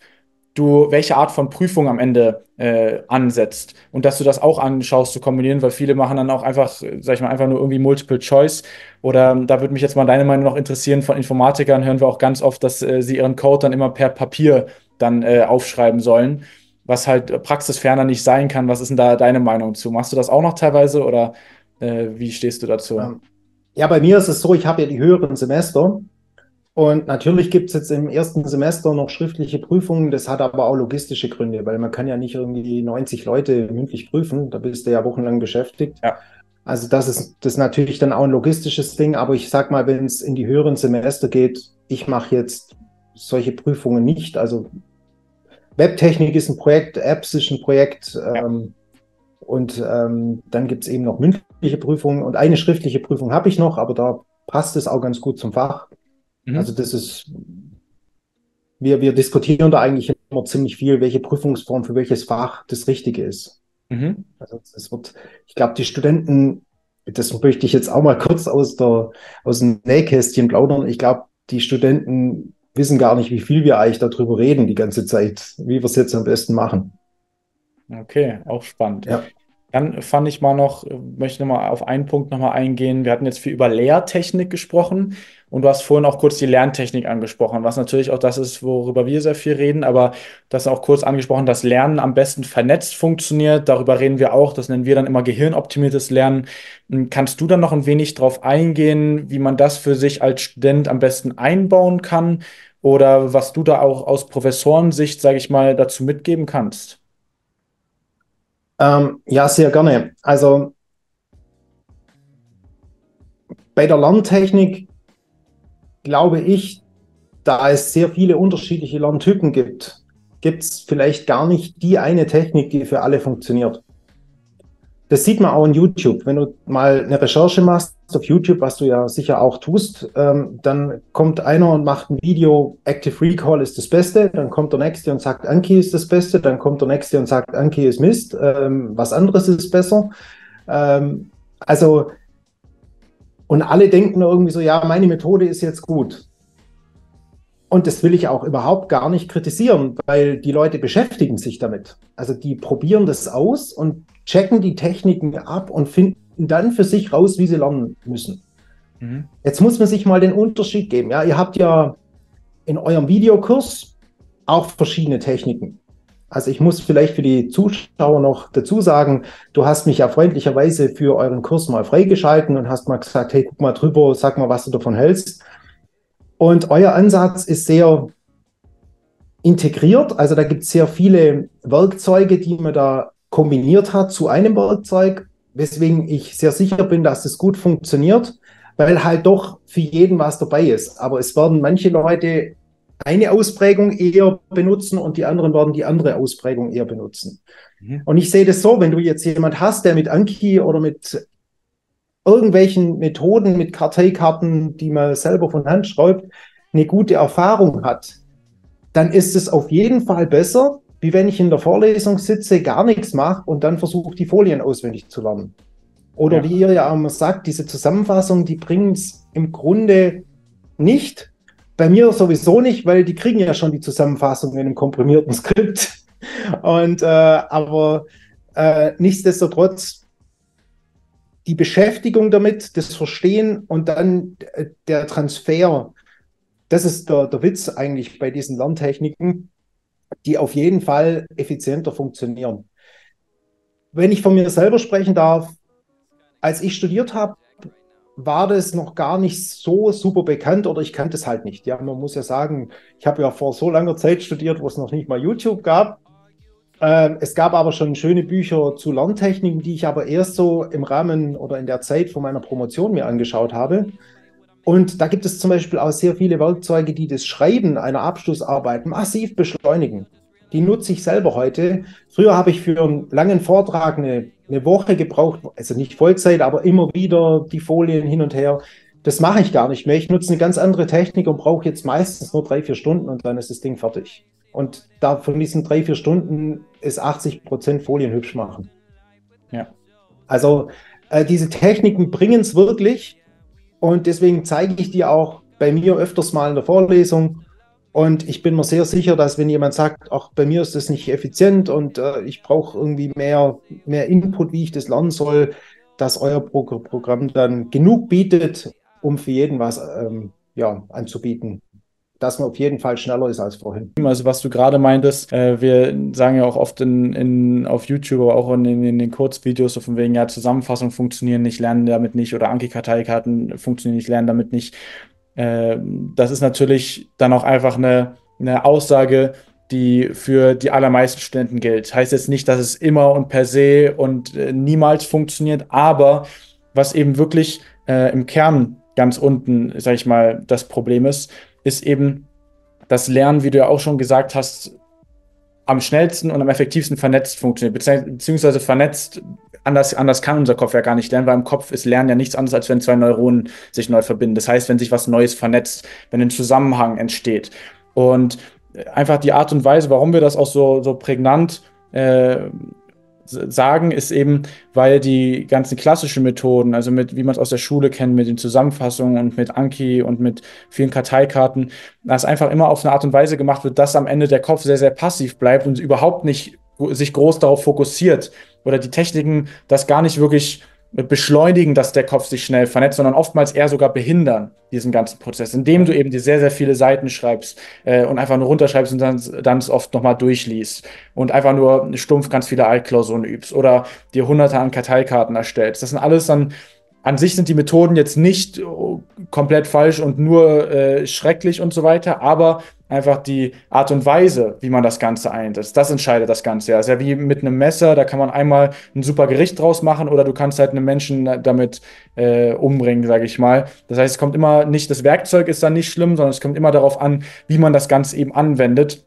du welche Art von Prüfung am Ende äh, ansetzt und dass du das auch anschaust zu kombinieren, weil viele machen dann auch einfach, sag ich mal, einfach nur irgendwie Multiple Choice oder da würde mich jetzt mal deine Meinung noch interessieren, von Informatikern hören wir auch ganz oft, dass äh, sie ihren Code dann immer per Papier dann äh, aufschreiben sollen, was halt praxisferner nicht sein kann. Was ist denn da deine Meinung zu? Machst du das auch noch teilweise oder äh, wie stehst du dazu? Ähm, ja, bei mir ist es so, ich habe ja die höheren Semester und natürlich gibt es jetzt im ersten Semester noch schriftliche Prüfungen. Das hat aber auch logistische Gründe, weil man kann ja nicht irgendwie 90 Leute mündlich prüfen. Da bist du ja wochenlang beschäftigt. Ja. Also das ist das ist natürlich dann auch ein logistisches Ding. Aber ich sag mal, wenn es in die höheren Semester geht, ich mache jetzt solche Prüfungen nicht. Also Webtechnik ist ein Projekt, Apps ist ein Projekt. Ja. Ähm, und ähm, dann gibt es eben noch mündliche Prüfungen. Und eine schriftliche Prüfung habe ich noch, aber da passt es auch ganz gut zum Fach. Mhm. Also das ist, wir, wir diskutieren da eigentlich immer ziemlich viel, welche Prüfungsform für welches Fach das Richtige ist. Mhm. Also es wird, ich glaube, die Studenten, das möchte ich jetzt auch mal kurz aus der aus dem Nähkästchen plaudern. Ich glaube, die Studenten wissen gar nicht, wie viel wir eigentlich darüber reden die ganze Zeit, wie wir es jetzt am besten machen. Okay, auch spannend. Ja. Dann fand ich mal noch, möchte noch mal auf einen Punkt noch mal eingehen. Wir hatten jetzt viel über Lehrtechnik gesprochen und du hast vorhin auch kurz die Lerntechnik angesprochen, was natürlich auch das ist, worüber wir sehr viel reden, aber du hast auch kurz angesprochen, dass Lernen am besten vernetzt funktioniert. Darüber reden wir auch, das nennen wir dann immer gehirnoptimiertes Lernen. Hm, kannst du dann noch ein wenig darauf eingehen, wie man das für sich als Student am besten einbauen kann oder was du da auch aus Professorensicht, sage ich mal, dazu mitgeben kannst? Ähm, ja, sehr gerne. Also bei der Lerntechnik glaube ich, da es sehr viele unterschiedliche Lerntypen gibt, gibt es vielleicht gar nicht die eine Technik, die für alle funktioniert. Das sieht man auch in YouTube. Wenn du mal eine Recherche machst auf YouTube, was du ja sicher auch tust, ähm, dann kommt einer und macht ein Video, Active Recall ist das Beste, dann kommt der Nächste und sagt, Anki ist das Beste, dann kommt der Nächste und sagt, Anki ist Mist, ähm, was anderes ist besser. Ähm, also, und alle denken irgendwie so, ja, meine Methode ist jetzt gut. Und das will ich auch überhaupt gar nicht kritisieren, weil die Leute beschäftigen sich damit. Also die probieren das aus und checken die Techniken ab und finden dann für sich raus, wie sie lernen müssen. Mhm. Jetzt muss man sich mal den Unterschied geben. Ja, ihr habt ja in eurem Videokurs auch verschiedene Techniken. Also ich muss vielleicht für die Zuschauer noch dazu sagen, du hast mich ja freundlicherweise für euren Kurs mal freigeschalten und hast mal gesagt, hey, guck mal drüber, sag mal, was du davon hältst. Und euer Ansatz ist sehr integriert. Also da gibt es sehr viele Werkzeuge, die man da kombiniert hat zu einem Werkzeug, weswegen ich sehr sicher bin, dass das gut funktioniert, weil halt doch für jeden was dabei ist. Aber es werden manche Leute eine Ausprägung eher benutzen und die anderen werden die andere Ausprägung eher benutzen. Mhm. Und ich sehe das so, wenn du jetzt jemand hast, der mit Anki oder mit irgendwelchen Methoden, mit Karteikarten, die man selber von Hand schreibt, eine gute Erfahrung hat, dann ist es auf jeden Fall besser, wie wenn ich in der Vorlesung sitze, gar nichts mache und dann versuche, die Folien auswendig zu lernen. Oder ja. wie ihr ja auch immer sagt, diese Zusammenfassung, die bringen es im Grunde nicht. Bei mir sowieso nicht, weil die kriegen ja schon die Zusammenfassung in einem komprimierten Skript. Und äh, aber äh, nichtsdestotrotz die Beschäftigung damit, das Verstehen und dann äh, der Transfer, das ist der, der Witz eigentlich bei diesen Lerntechniken, die auf jeden Fall effizienter funktionieren. Wenn ich von mir selber sprechen darf, als ich studiert habe, war das noch gar nicht so super bekannt oder ich kannte es halt nicht. Ja, man muss ja sagen, ich habe ja vor so langer Zeit studiert, wo es noch nicht mal YouTube gab. Ähm, es gab aber schon schöne Bücher zu Lerntechniken, die ich aber erst so im Rahmen oder in der Zeit von meiner Promotion mir angeschaut habe. Und da gibt es zum Beispiel auch sehr viele Werkzeuge, die das Schreiben einer Abschlussarbeit massiv beschleunigen. Die nutze ich selber heute. Früher habe ich für einen langen Vortrag eine, eine Woche gebraucht, also nicht Vollzeit, aber immer wieder die Folien hin und her. Das mache ich gar nicht mehr. Ich nutze eine ganz andere Technik und brauche jetzt meistens nur drei, vier Stunden und dann ist das Ding fertig. Und da von diesen drei, vier Stunden ist 80 Prozent Folien hübsch machen. Ja. Also äh, diese Techniken bringen es wirklich. Und deswegen zeige ich dir auch bei mir öfters mal in der Vorlesung. Und ich bin mir sehr sicher, dass wenn jemand sagt, ach, bei mir ist das nicht effizient und äh, ich brauche irgendwie mehr, mehr Input, wie ich das lernen soll, dass euer Pro Programm dann genug bietet, um für jeden was ähm, ja, anzubieten dass man auf jeden Fall schneller ist als vorhin. Also was du gerade meintest, äh, wir sagen ja auch oft in, in, auf YouTube, aber auch in, in, den Kurzvideos, so von wegen, ja, Zusammenfassungen funktionieren nicht, lernen damit nicht oder Anki-Karteikarten funktionieren nicht, lernen damit nicht. Äh, das ist natürlich dann auch einfach eine, eine Aussage, die für die allermeisten Studenten gilt. Heißt jetzt nicht, dass es immer und per se und äh, niemals funktioniert, aber was eben wirklich äh, im Kern ganz unten, sag ich mal, das Problem ist, ist eben das Lernen, wie du ja auch schon gesagt hast, am schnellsten und am effektivsten vernetzt funktioniert, beziehungsweise vernetzt, anders, anders kann unser Kopf ja gar nicht lernen, weil im Kopf ist Lernen ja nichts anderes, als wenn zwei Neuronen sich neu verbinden. Das heißt, wenn sich was Neues vernetzt, wenn ein Zusammenhang entsteht. Und einfach die Art und Weise, warum wir das auch so, so prägnant äh, sagen, ist eben, weil die ganzen klassischen Methoden, also mit, wie man es aus der Schule kennt, mit den Zusammenfassungen und mit Anki und mit vielen Karteikarten, dass einfach immer auf eine Art und Weise gemacht wird, dass am Ende der Kopf sehr, sehr passiv bleibt und überhaupt nicht sich groß darauf fokussiert oder die Techniken das gar nicht wirklich beschleunigen, dass der Kopf sich schnell vernetzt, sondern oftmals eher sogar behindern, diesen ganzen Prozess, indem du eben dir sehr, sehr viele Seiten schreibst äh, und einfach nur runterschreibst und dann, dann es oft nochmal durchliest und einfach nur stumpf ganz viele Altklausuren übst oder dir hunderte an Karteikarten erstellst. Das sind alles dann an sich sind die Methoden jetzt nicht äh, komplett falsch und nur äh, schrecklich und so weiter, aber einfach die Art und Weise, wie man das Ganze einsetzt, das entscheidet das Ganze. Ja, ist ja wie mit einem Messer, da kann man einmal ein super Gericht draus machen oder du kannst halt einen Menschen damit äh, umbringen, sage ich mal. Das heißt, es kommt immer nicht, das Werkzeug ist dann nicht schlimm, sondern es kommt immer darauf an, wie man das Ganze eben anwendet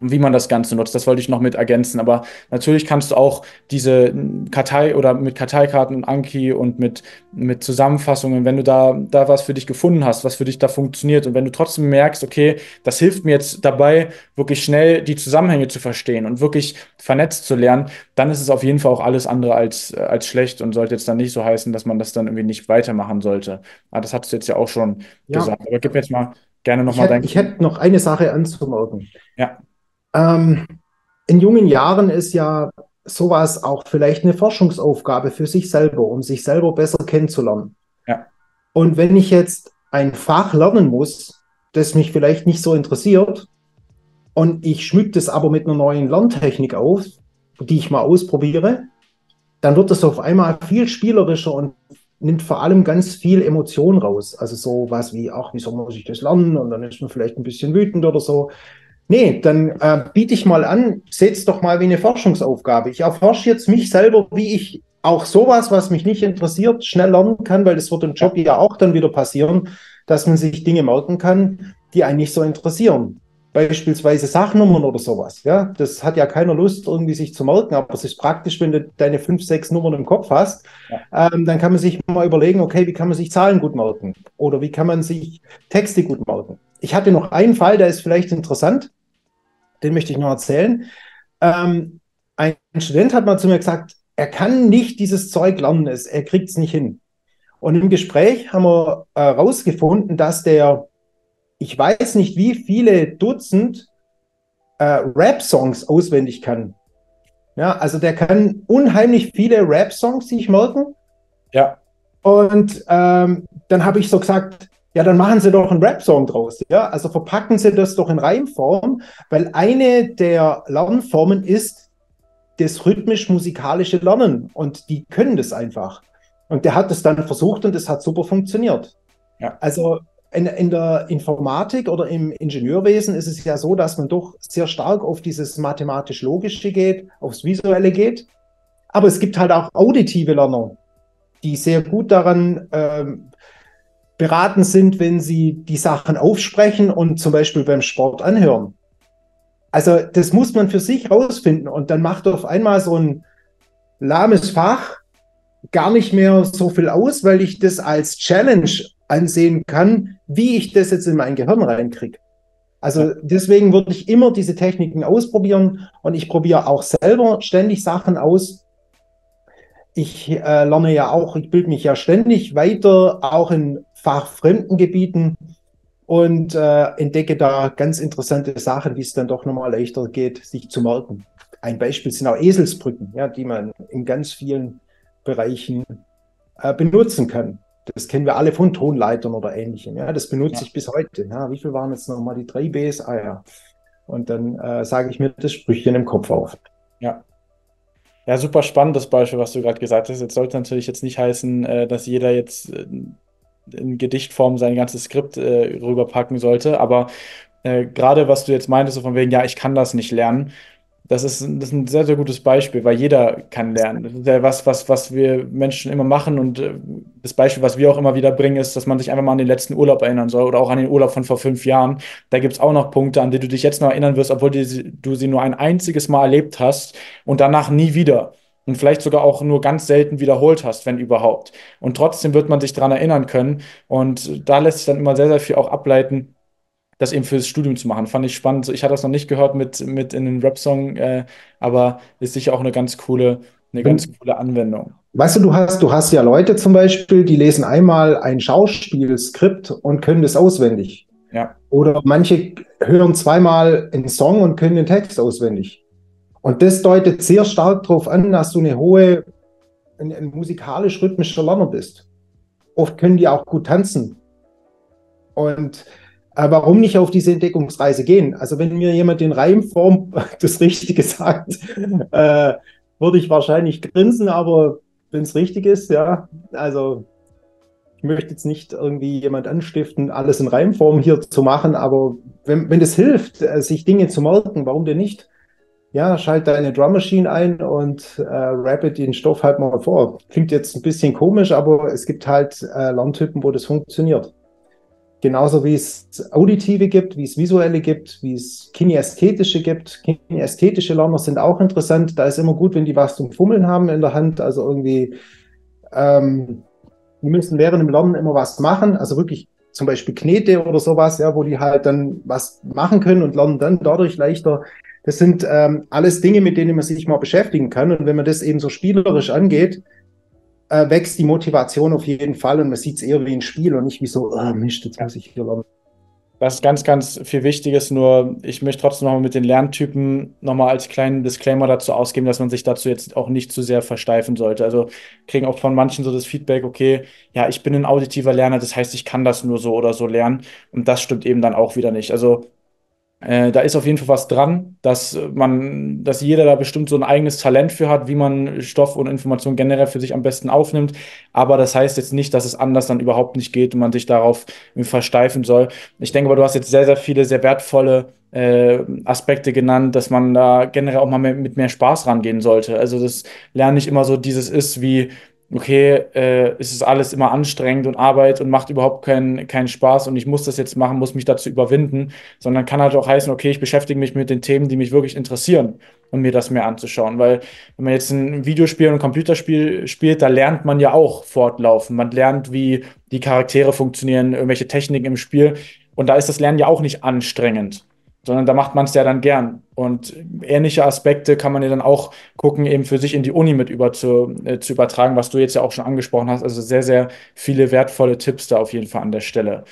wie man das Ganze nutzt. Das wollte ich noch mit ergänzen. Aber natürlich kannst du auch diese Kartei oder mit Karteikarten und Anki und mit, mit Zusammenfassungen, wenn du da, da was für dich gefunden hast, was für dich da funktioniert und wenn du trotzdem merkst, okay, das hilft mir jetzt dabei, wirklich schnell die Zusammenhänge zu verstehen und wirklich vernetzt zu lernen, dann ist es auf jeden Fall auch alles andere als, als schlecht und sollte jetzt dann nicht so heißen, dass man das dann irgendwie nicht weitermachen sollte. Aber das hast du jetzt ja auch schon ja. gesagt. Aber gib mir jetzt mal gerne nochmal dein. Ich hätte noch eine Sache anzumerken. Ja. Ähm, in jungen Jahren ist ja sowas auch vielleicht eine Forschungsaufgabe für sich selber, um sich selber besser kennenzulernen. Ja. Und wenn ich jetzt ein Fach lernen muss, das mich vielleicht nicht so interessiert, und ich schmücke das aber mit einer neuen Lerntechnik auf, die ich mal ausprobiere, dann wird das auf einmal viel spielerischer und nimmt vor allem ganz viel Emotion raus. Also so was wie, ach, wieso muss ich das lernen? Und dann ist man vielleicht ein bisschen wütend oder so. Nee, dann äh, biete ich mal an, seht es doch mal wie eine Forschungsaufgabe. Ich erforsche jetzt mich selber, wie ich auch sowas, was mich nicht interessiert, schnell lernen kann, weil das wird im Job ja auch dann wieder passieren, dass man sich Dinge merken kann, die einen nicht so interessieren. Beispielsweise Sachnummern oder sowas. Ja, das hat ja keiner Lust, irgendwie sich zu merken, aber es ist praktisch, wenn du deine fünf, sechs Nummern im Kopf hast, ja. ähm, dann kann man sich mal überlegen, okay, wie kann man sich Zahlen gut merken? Oder wie kann man sich Texte gut merken? Ich hatte noch einen Fall, der ist vielleicht interessant, den möchte ich noch erzählen. Ähm, ein Student hat mal zu mir gesagt, er kann nicht dieses Zeug lernen, er kriegt es nicht hin. Und im Gespräch haben wir herausgefunden, äh, dass der, ich weiß nicht wie viele Dutzend äh, Rap-Songs auswendig kann. Ja, also der kann unheimlich viele Rap-Songs sich merken. Ja. Und ähm, dann habe ich so gesagt, ja, dann machen Sie doch einen Rap-Song draus. Ja, also verpacken Sie das doch in Reimform, weil eine der Lernformen ist das rhythmisch-musikalische Lernen und die können das einfach. Und der hat es dann versucht und es hat super funktioniert. Ja. Also in, in, der Informatik oder im Ingenieurwesen ist es ja so, dass man doch sehr stark auf dieses mathematisch-logische geht, aufs Visuelle geht. Aber es gibt halt auch auditive Lerner, die sehr gut daran ähm, beraten sind, wenn sie die Sachen aufsprechen und zum Beispiel beim Sport anhören. Also das muss man für sich rausfinden und dann macht auf einmal so ein lahmes Fach gar nicht mehr so viel aus, weil ich das als Challenge ansehen kann, wie ich das jetzt in mein Gehirn reinkriege. Also deswegen würde ich immer diese Techniken ausprobieren und ich probiere auch selber ständig Sachen aus. Ich äh, lerne ja auch, ich bilde mich ja ständig weiter, auch in fachfremden Gebieten und äh, entdecke da ganz interessante Sachen, wie es dann doch nochmal leichter geht, sich zu merken. Ein Beispiel sind auch Eselsbrücken, ja, die man in ganz vielen Bereichen äh, benutzen kann. Das kennen wir alle von Tonleitern oder ähnlichem. Ja, das benutze ja. ich bis heute. Ja, wie viel waren jetzt nochmal die drei Bs? Ah ja. Und dann äh, sage ich mir das Sprüchchen im Kopf auf. Ja. Ja, super spannendes Beispiel, was du gerade gesagt hast. Jetzt sollte natürlich jetzt nicht heißen, äh, dass jeder jetzt äh, in Gedichtform sein ganzes Skript äh, rüberpacken sollte, aber äh, gerade was du jetzt meintest, so von wegen, ja, ich kann das nicht lernen, das ist, das ist ein sehr, sehr gutes Beispiel, weil jeder kann lernen. Das ist ja was, was, was wir Menschen immer machen und äh, das Beispiel, was wir auch immer wieder bringen, ist, dass man sich einfach mal an den letzten Urlaub erinnern soll oder auch an den Urlaub von vor fünf Jahren. Da gibt es auch noch Punkte, an die du dich jetzt noch erinnern wirst, obwohl die, du sie nur ein einziges Mal erlebt hast und danach nie wieder. Und vielleicht sogar auch nur ganz selten wiederholt hast, wenn überhaupt. Und trotzdem wird man sich daran erinnern können. Und da lässt sich dann immer sehr, sehr viel auch ableiten, das eben fürs Studium zu machen. Fand ich spannend. Ich hatte das noch nicht gehört mit, mit in den Rap-Song, äh, aber ist sicher auch eine ganz coole, eine ganz coole Anwendung. Weißt du, du hast, du hast ja Leute zum Beispiel, die lesen einmal ein Schauspielskript und können das auswendig. Ja. Oder manche hören zweimal einen Song und können den Text auswendig. Und das deutet sehr stark darauf an, dass du eine hohe, ein, ein musikalisch-rhythmischer Lerner bist. Oft können die auch gut tanzen. Und äh, warum nicht auf diese Entdeckungsreise gehen? Also wenn mir jemand in Reimform das Richtige sagt, äh, würde ich wahrscheinlich grinsen, aber wenn es richtig ist, ja, also ich möchte jetzt nicht irgendwie jemand anstiften, alles in Reimform hier zu machen, aber wenn, wenn es hilft, äh, sich Dinge zu merken, warum denn nicht? Ja, schalt deine Drum Machine ein und äh, rappe den Stoff halt mal vor. Klingt jetzt ein bisschen komisch, aber es gibt halt äh, Lerntypen, wo das funktioniert. Genauso wie es auditive gibt, wie es visuelle gibt, wie es kinästhetische gibt. Kinästhetische Lerner sind auch interessant. Da ist immer gut, wenn die was zum Fummeln haben in der Hand. Also irgendwie, ähm, die müssen während dem Lernen immer was machen. Also wirklich zum Beispiel Knete oder sowas, ja, wo die halt dann was machen können und lernen dann dadurch leichter. Das sind ähm, alles Dinge, mit denen man sich mal beschäftigen kann. Und wenn man das eben so spielerisch angeht, äh, wächst die Motivation auf jeden Fall und man sieht es eher wie ein Spiel und nicht wie so, oh Mist, jetzt muss ich hier. Was ganz, ganz viel Wichtiges, nur ich möchte trotzdem nochmal mit den Lerntypen nochmal als kleinen Disclaimer dazu ausgeben, dass man sich dazu jetzt auch nicht zu sehr versteifen sollte. Also kriegen auch von manchen so das Feedback, okay, ja, ich bin ein auditiver Lerner, das heißt, ich kann das nur so oder so lernen. Und das stimmt eben dann auch wieder nicht. Also äh, da ist auf jeden Fall was dran, dass man, dass jeder da bestimmt so ein eigenes Talent für hat, wie man Stoff und Information generell für sich am besten aufnimmt. Aber das heißt jetzt nicht, dass es anders dann überhaupt nicht geht und man sich darauf versteifen soll. Ich denke aber, du hast jetzt sehr, sehr viele, sehr wertvolle äh, Aspekte genannt, dass man da generell auch mal mit mehr Spaß rangehen sollte. Also das Lernen nicht immer so dieses ist wie, okay, äh, es ist alles immer anstrengend und Arbeit und macht überhaupt keinen keinen Spaß und ich muss das jetzt machen, muss mich dazu überwinden, sondern kann halt auch heißen, okay, ich beschäftige mich mit den Themen, die mich wirklich interessieren um mir das mehr anzuschauen. Weil wenn man jetzt ein Videospiel und ein Computerspiel spielt, da lernt man ja auch fortlaufen. Man lernt, wie die Charaktere funktionieren, irgendwelche Techniken im Spiel. Und da ist das Lernen ja auch nicht anstrengend sondern da macht man es ja dann gern. Und ähnliche Aspekte kann man ja dann auch gucken, eben für sich in die Uni mit über zu, äh, zu übertragen, was du jetzt ja auch schon angesprochen hast. Also sehr, sehr viele wertvolle Tipps da auf jeden Fall an der Stelle.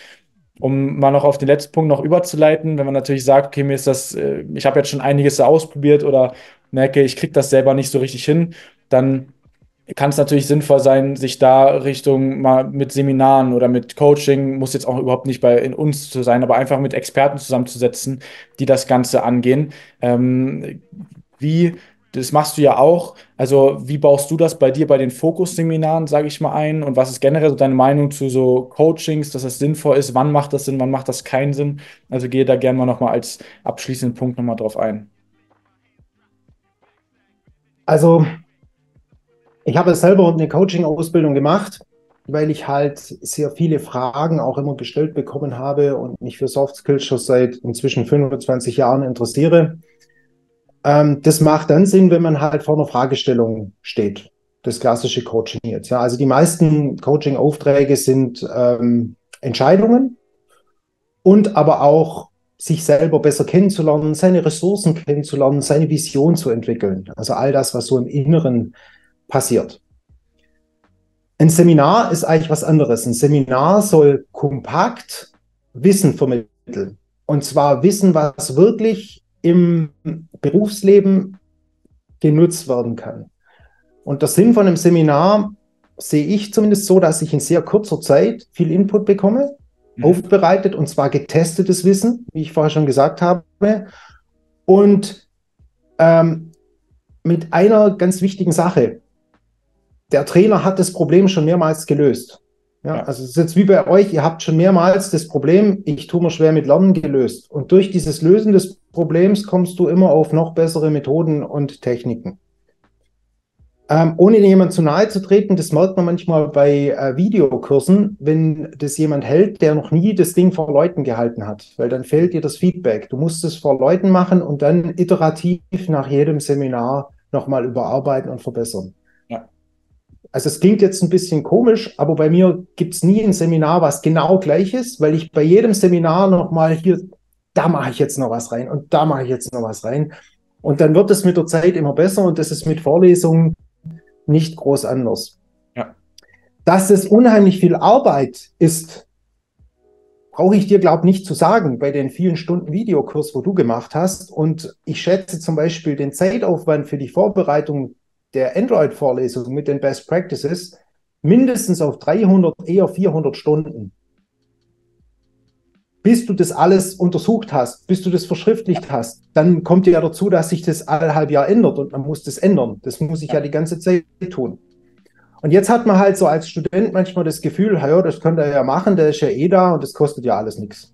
Um mal noch auf den letzten Punkt noch überzuleiten, wenn man natürlich sagt, okay, mir ist das, äh, ich habe jetzt schon einiges ausprobiert oder merke, ich kriege das selber nicht so richtig hin, dann kann es natürlich sinnvoll sein, sich da Richtung mal mit Seminaren oder mit Coaching, muss jetzt auch überhaupt nicht bei in uns zu sein, aber einfach mit Experten zusammenzusetzen, die das Ganze angehen. Ähm, wie, das machst du ja auch. Also, wie baust du das bei dir bei den Fokusseminaren, sage ich mal, ein? Und was ist generell so deine Meinung zu so Coachings, dass das sinnvoll ist? Wann macht das Sinn, wann macht das keinen Sinn? Also gehe da gerne mal nochmal als abschließenden Punkt nochmal drauf ein. Also, ich habe selber eine Coaching-Ausbildung gemacht, weil ich halt sehr viele Fragen auch immer gestellt bekommen habe und mich für Soft Skills schon seit inzwischen 25 Jahren interessiere. Ähm, das macht dann Sinn, wenn man halt vor einer Fragestellung steht. Das klassische Coaching jetzt. Ja. Also die meisten Coaching-Aufträge sind ähm, Entscheidungen und aber auch sich selber besser kennenzulernen, seine Ressourcen kennenzulernen, seine Vision zu entwickeln. Also all das, was so im Inneren passiert. Ein Seminar ist eigentlich was anderes. Ein Seminar soll kompakt Wissen vermitteln. Und zwar Wissen, was wirklich im Berufsleben genutzt werden kann. Und der Sinn von einem Seminar sehe ich zumindest so, dass ich in sehr kurzer Zeit viel Input bekomme, mhm. aufbereitet und zwar getestetes Wissen, wie ich vorher schon gesagt habe. Und ähm, mit einer ganz wichtigen Sache der Trainer hat das Problem schon mehrmals gelöst. Ja. Also es ist jetzt wie bei euch, ihr habt schon mehrmals das Problem, ich tue mir schwer mit Lernen gelöst. Und durch dieses Lösen des Problems kommst du immer auf noch bessere Methoden und Techniken. Ähm, ohne jemand zu nahe zu treten, das merkt man manchmal bei äh, Videokursen, wenn das jemand hält, der noch nie das Ding vor Leuten gehalten hat, weil dann fehlt dir das Feedback. Du musst es vor Leuten machen und dann iterativ nach jedem Seminar nochmal überarbeiten und verbessern. Also es klingt jetzt ein bisschen komisch, aber bei mir gibt es nie ein Seminar, was genau gleich ist, weil ich bei jedem Seminar nochmal hier, da mache ich jetzt noch was rein und da mache ich jetzt noch was rein. Und dann wird es mit der Zeit immer besser und das ist mit Vorlesungen nicht groß anders. Ja. Dass es unheimlich viel Arbeit ist, brauche ich dir, glaube ich, nicht zu sagen bei den vielen Stunden Videokurs, wo du gemacht hast. Und ich schätze zum Beispiel den Zeitaufwand für die Vorbereitung der Android-Vorlesung mit den Best Practices mindestens auf 300, eher 400 Stunden. Bis du das alles untersucht hast, bis du das verschriftlicht hast, dann kommt ja dazu, dass sich das alle halb Jahr ändert und man muss das ändern. Das muss ich ja die ganze Zeit tun. Und jetzt hat man halt so als Student manchmal das Gefühl, ja, das könnte er ja machen, der ist ja eh da und das kostet ja alles nichts.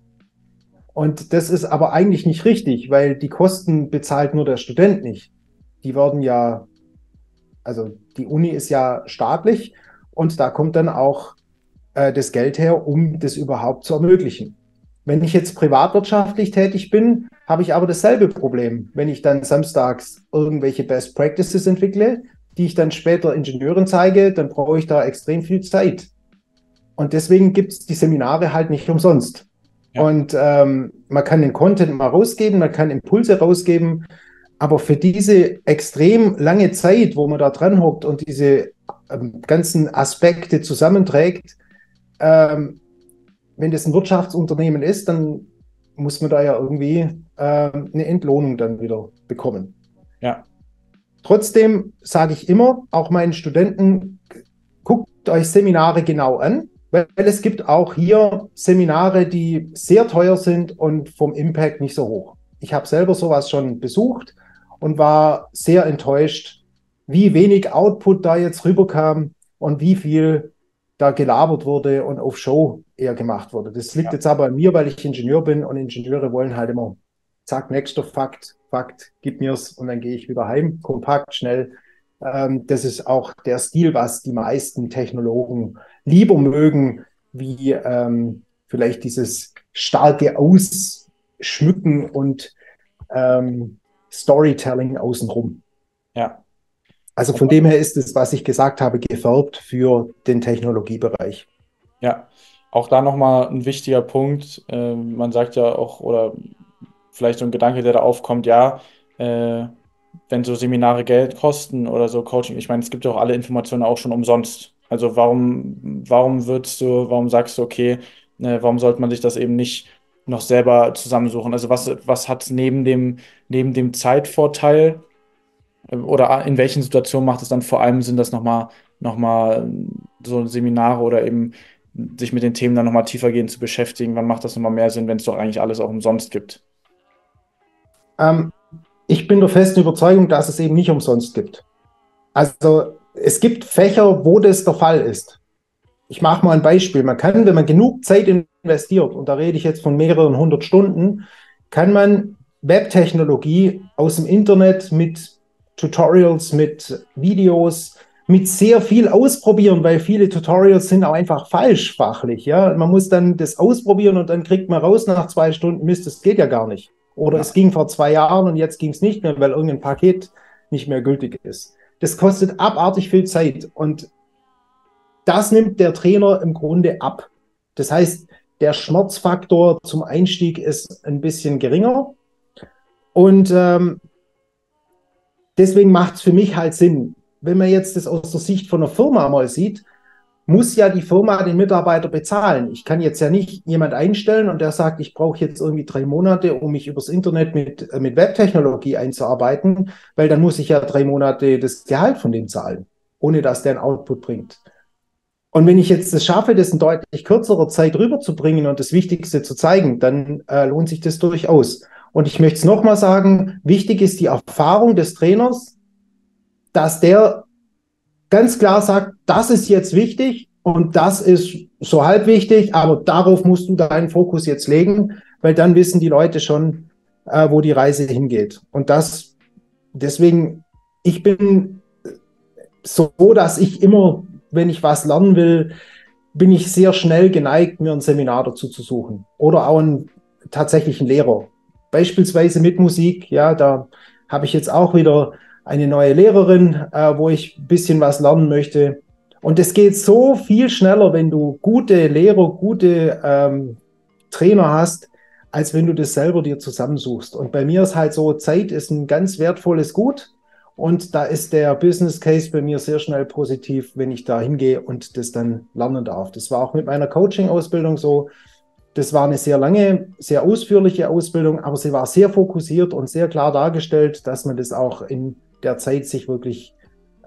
Und das ist aber eigentlich nicht richtig, weil die Kosten bezahlt nur der Student nicht. Die werden ja also die Uni ist ja staatlich und da kommt dann auch äh, das Geld her, um das überhaupt zu ermöglichen. Wenn ich jetzt privatwirtschaftlich tätig bin, habe ich aber dasselbe Problem. Wenn ich dann samstags irgendwelche Best Practices entwickle, die ich dann später Ingenieuren zeige, dann brauche ich da extrem viel Zeit. Und deswegen gibt es die Seminare halt nicht umsonst. Ja. Und ähm, man kann den Content mal rausgeben, man kann Impulse rausgeben, aber für diese extrem lange Zeit, wo man da dran hockt und diese ähm, ganzen Aspekte zusammenträgt, ähm, wenn das ein Wirtschaftsunternehmen ist, dann muss man da ja irgendwie ähm, eine Entlohnung dann wieder bekommen. Ja. Trotzdem sage ich immer, auch meinen Studenten, guckt euch Seminare genau an, weil es gibt auch hier Seminare, die sehr teuer sind und vom Impact nicht so hoch. Ich habe selber sowas schon besucht und war sehr enttäuscht, wie wenig Output da jetzt rüberkam und wie viel da gelabert wurde und auf Show eher gemacht wurde. Das liegt ja. jetzt aber an mir, weil ich Ingenieur bin und Ingenieure wollen halt immer zack, nächster Fakt, Fakt, gib mir's und dann gehe ich wieder heim, kompakt, schnell. Ähm, das ist auch der Stil, was die meisten Technologen lieber mögen, wie ähm, vielleicht dieses starke Ausschmücken und ähm, Storytelling außenrum. Ja. Also von dem her ist es, was ich gesagt habe, gefärbt für den Technologiebereich. Ja, auch da nochmal ein wichtiger Punkt. Äh, man sagt ja auch, oder vielleicht so ein Gedanke, der da aufkommt, ja, äh, wenn so Seminare Geld kosten oder so Coaching, ich meine, es gibt ja auch alle Informationen auch schon umsonst. Also warum, warum würdest du, warum sagst du, okay, äh, warum sollte man sich das eben nicht noch selber zusammensuchen? Also was, was hat es neben dem, neben dem Zeitvorteil äh, oder in welchen Situationen macht es dann vor allem Sinn, das nochmal noch mal so Seminare oder eben sich mit den Themen dann nochmal tiefergehend zu beschäftigen? Wann macht das nochmal mehr Sinn, wenn es doch eigentlich alles auch umsonst gibt? Ähm, ich bin der festen Überzeugung, dass es eben nicht umsonst gibt. Also es gibt Fächer, wo das der Fall ist. Ich mache mal ein Beispiel. Man kann, wenn man genug Zeit investiert, und da rede ich jetzt von mehreren hundert Stunden, kann man Webtechnologie aus dem Internet mit Tutorials, mit Videos, mit sehr viel ausprobieren, weil viele Tutorials sind auch einfach falsch fachlich. Ja? Man muss dann das ausprobieren und dann kriegt man raus nach zwei Stunden, Mist, das geht ja gar nicht. Oder ja. es ging vor zwei Jahren und jetzt ging es nicht mehr, weil irgendein Paket nicht mehr gültig ist. Das kostet abartig viel Zeit und das nimmt der Trainer im Grunde ab. Das heißt, der Schmerzfaktor zum Einstieg ist ein bisschen geringer und ähm, deswegen macht es für mich halt Sinn. Wenn man jetzt das aus der Sicht von einer Firma mal sieht, muss ja die Firma den Mitarbeiter bezahlen. Ich kann jetzt ja nicht jemand einstellen und der sagt, ich brauche jetzt irgendwie drei Monate, um mich übers Internet mit, äh, mit Webtechnologie einzuarbeiten, weil dann muss ich ja drei Monate das Gehalt von dem zahlen, ohne dass der einen Output bringt. Und wenn ich jetzt es schaffe, das in deutlich kürzerer Zeit rüberzubringen und das Wichtigste zu zeigen, dann äh, lohnt sich das durchaus. Und ich möchte es nochmal sagen, wichtig ist die Erfahrung des Trainers, dass der ganz klar sagt, das ist jetzt wichtig und das ist so halb wichtig, aber darauf musst du deinen Fokus jetzt legen, weil dann wissen die Leute schon, äh, wo die Reise hingeht. Und das, deswegen, ich bin so, dass ich immer, wenn ich was lernen will, bin ich sehr schnell geneigt, mir ein Seminar dazu zu suchen oder auch einen tatsächlichen Lehrer. Beispielsweise mit Musik, ja, da habe ich jetzt auch wieder eine neue Lehrerin, äh, wo ich ein bisschen was lernen möchte. Und es geht so viel schneller, wenn du gute Lehrer, gute ähm, Trainer hast, als wenn du das selber dir zusammensuchst. Und bei mir ist halt so, Zeit ist ein ganz wertvolles Gut. Und da ist der Business Case bei mir sehr schnell positiv, wenn ich da hingehe und das dann lernen darf. Das war auch mit meiner Coaching-Ausbildung so. Das war eine sehr lange, sehr ausführliche Ausbildung, aber sie war sehr fokussiert und sehr klar dargestellt, dass man das auch in der Zeit sich wirklich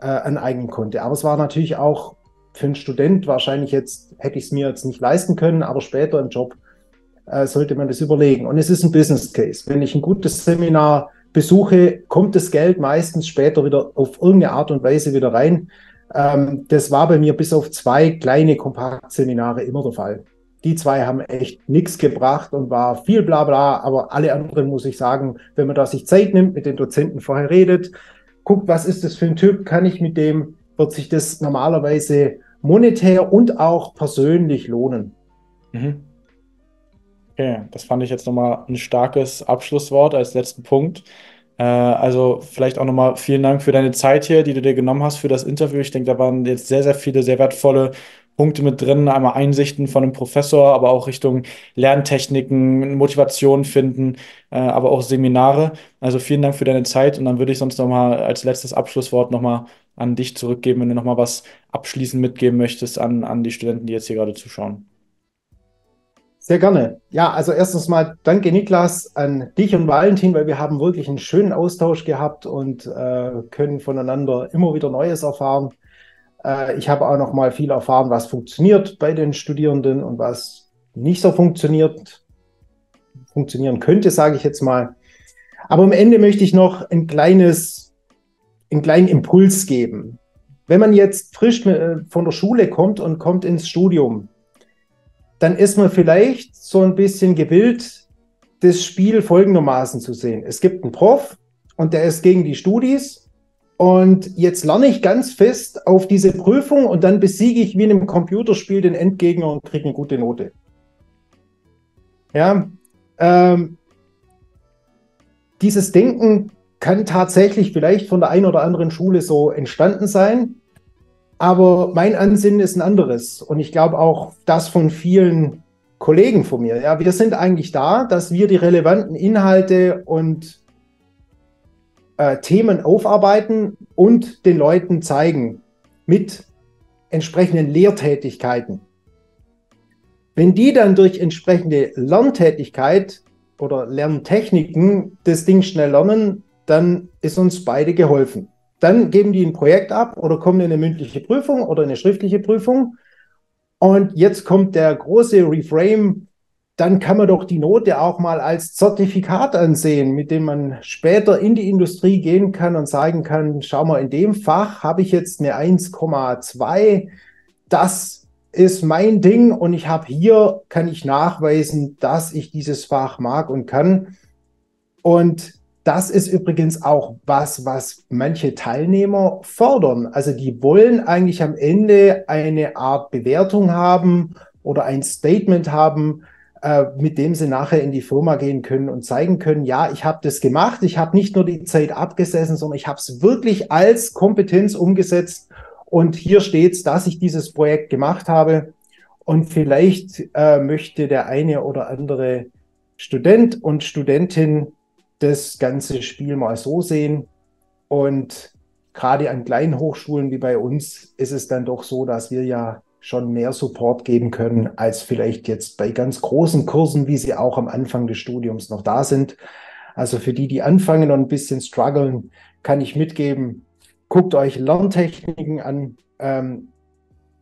äh, aneignen konnte. Aber es war natürlich auch für einen Student wahrscheinlich jetzt, hätte ich es mir jetzt nicht leisten können, aber später im Job äh, sollte man das überlegen. Und es ist ein Business Case. Wenn ich ein gutes Seminar besuche, kommt das Geld meistens später wieder auf irgendeine Art und Weise wieder rein. Ähm, das war bei mir bis auf zwei kleine Kompaktseminare immer der Fall. Die zwei haben echt nichts gebracht und war viel bla bla, aber alle anderen muss ich sagen, wenn man da sich Zeit nimmt, mit den Dozenten vorher redet, guckt, was ist das für ein Typ, kann ich mit dem, wird sich das normalerweise monetär und auch persönlich lohnen. Mhm. Okay, das fand ich jetzt nochmal ein starkes Abschlusswort als letzten Punkt. Äh, also vielleicht auch nochmal vielen Dank für deine Zeit hier, die du dir genommen hast für das Interview. Ich denke, da waren jetzt sehr, sehr viele sehr wertvolle Punkte mit drin. Einmal Einsichten von einem Professor, aber auch Richtung Lerntechniken, Motivation finden, äh, aber auch Seminare. Also vielen Dank für deine Zeit und dann würde ich sonst nochmal als letztes Abschlusswort nochmal an dich zurückgeben, wenn du nochmal was abschließend mitgeben möchtest an, an die Studenten, die jetzt hier gerade zuschauen. Sehr gerne. Ja, also erstens mal danke Niklas an dich und Valentin, weil wir haben wirklich einen schönen Austausch gehabt und äh, können voneinander immer wieder Neues erfahren. Äh, ich habe auch noch mal viel erfahren, was funktioniert bei den Studierenden und was nicht so funktioniert, funktionieren könnte, sage ich jetzt mal. Aber am Ende möchte ich noch ein kleines, einen kleinen Impuls geben. Wenn man jetzt frisch äh, von der Schule kommt und kommt ins Studium, dann ist man vielleicht so ein bisschen gewillt, das Spiel folgendermaßen zu sehen. Es gibt einen Prof und der ist gegen die Studis und jetzt lerne ich ganz fest auf diese Prüfung und dann besiege ich wie in einem Computerspiel den Endgegner und kriege eine gute Note. Ja, ähm, dieses Denken kann tatsächlich vielleicht von der einen oder anderen Schule so entstanden sein, aber mein Ansinnen ist ein anderes und ich glaube auch das von vielen Kollegen von mir. Ja, wir sind eigentlich da, dass wir die relevanten Inhalte und äh, Themen aufarbeiten und den Leuten zeigen mit entsprechenden Lehrtätigkeiten. Wenn die dann durch entsprechende Lerntätigkeit oder Lerntechniken das Ding schnell lernen, dann ist uns beide geholfen. Dann geben die ein Projekt ab oder kommen in eine mündliche Prüfung oder eine schriftliche Prüfung. Und jetzt kommt der große Reframe. Dann kann man doch die Note auch mal als Zertifikat ansehen, mit dem man später in die Industrie gehen kann und sagen kann, schau mal, in dem Fach habe ich jetzt eine 1,2. Das ist mein Ding und ich habe hier, kann ich nachweisen, dass ich dieses Fach mag und kann. Und das ist übrigens auch was, was manche Teilnehmer fordern. Also die wollen eigentlich am Ende eine Art Bewertung haben oder ein Statement haben, äh, mit dem sie nachher in die Firma gehen können und zeigen können, ja, ich habe das gemacht, ich habe nicht nur die Zeit abgesessen, sondern ich habe es wirklich als Kompetenz umgesetzt und hier steht es, dass ich dieses Projekt gemacht habe. Und vielleicht äh, möchte der eine oder andere Student und Studentin das ganze Spiel mal so sehen. Und gerade an kleinen Hochschulen wie bei uns ist es dann doch so, dass wir ja schon mehr Support geben können, als vielleicht jetzt bei ganz großen Kursen, wie sie auch am Anfang des Studiums noch da sind. Also für die, die anfangen und ein bisschen strugglen, kann ich mitgeben, guckt euch Lerntechniken an, ähm,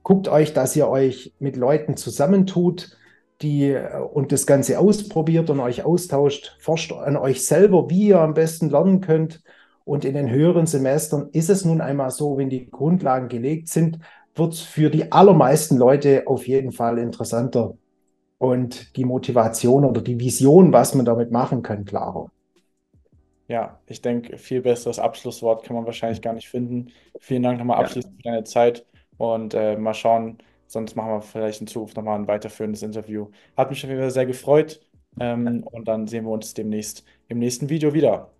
guckt euch, dass ihr euch mit Leuten zusammentut, die äh, und das Ganze ausprobiert und euch austauscht, forscht an euch selber, wie ihr am besten lernen könnt. Und in den höheren Semestern ist es nun einmal so, wenn die Grundlagen gelegt sind, wird es für die allermeisten Leute auf jeden Fall interessanter und die Motivation oder die Vision, was man damit machen kann, klarer. Ja, ich denke, viel besseres Abschlusswort kann man wahrscheinlich gar nicht finden. Vielen Dank nochmal abschließend für deine Zeit und äh, mal schauen, sonst machen wir vielleicht in Zukunft nochmal ein weiterführendes Interview. Hat mich auf jeden Fall sehr gefreut ähm, und dann sehen wir uns demnächst im nächsten Video wieder.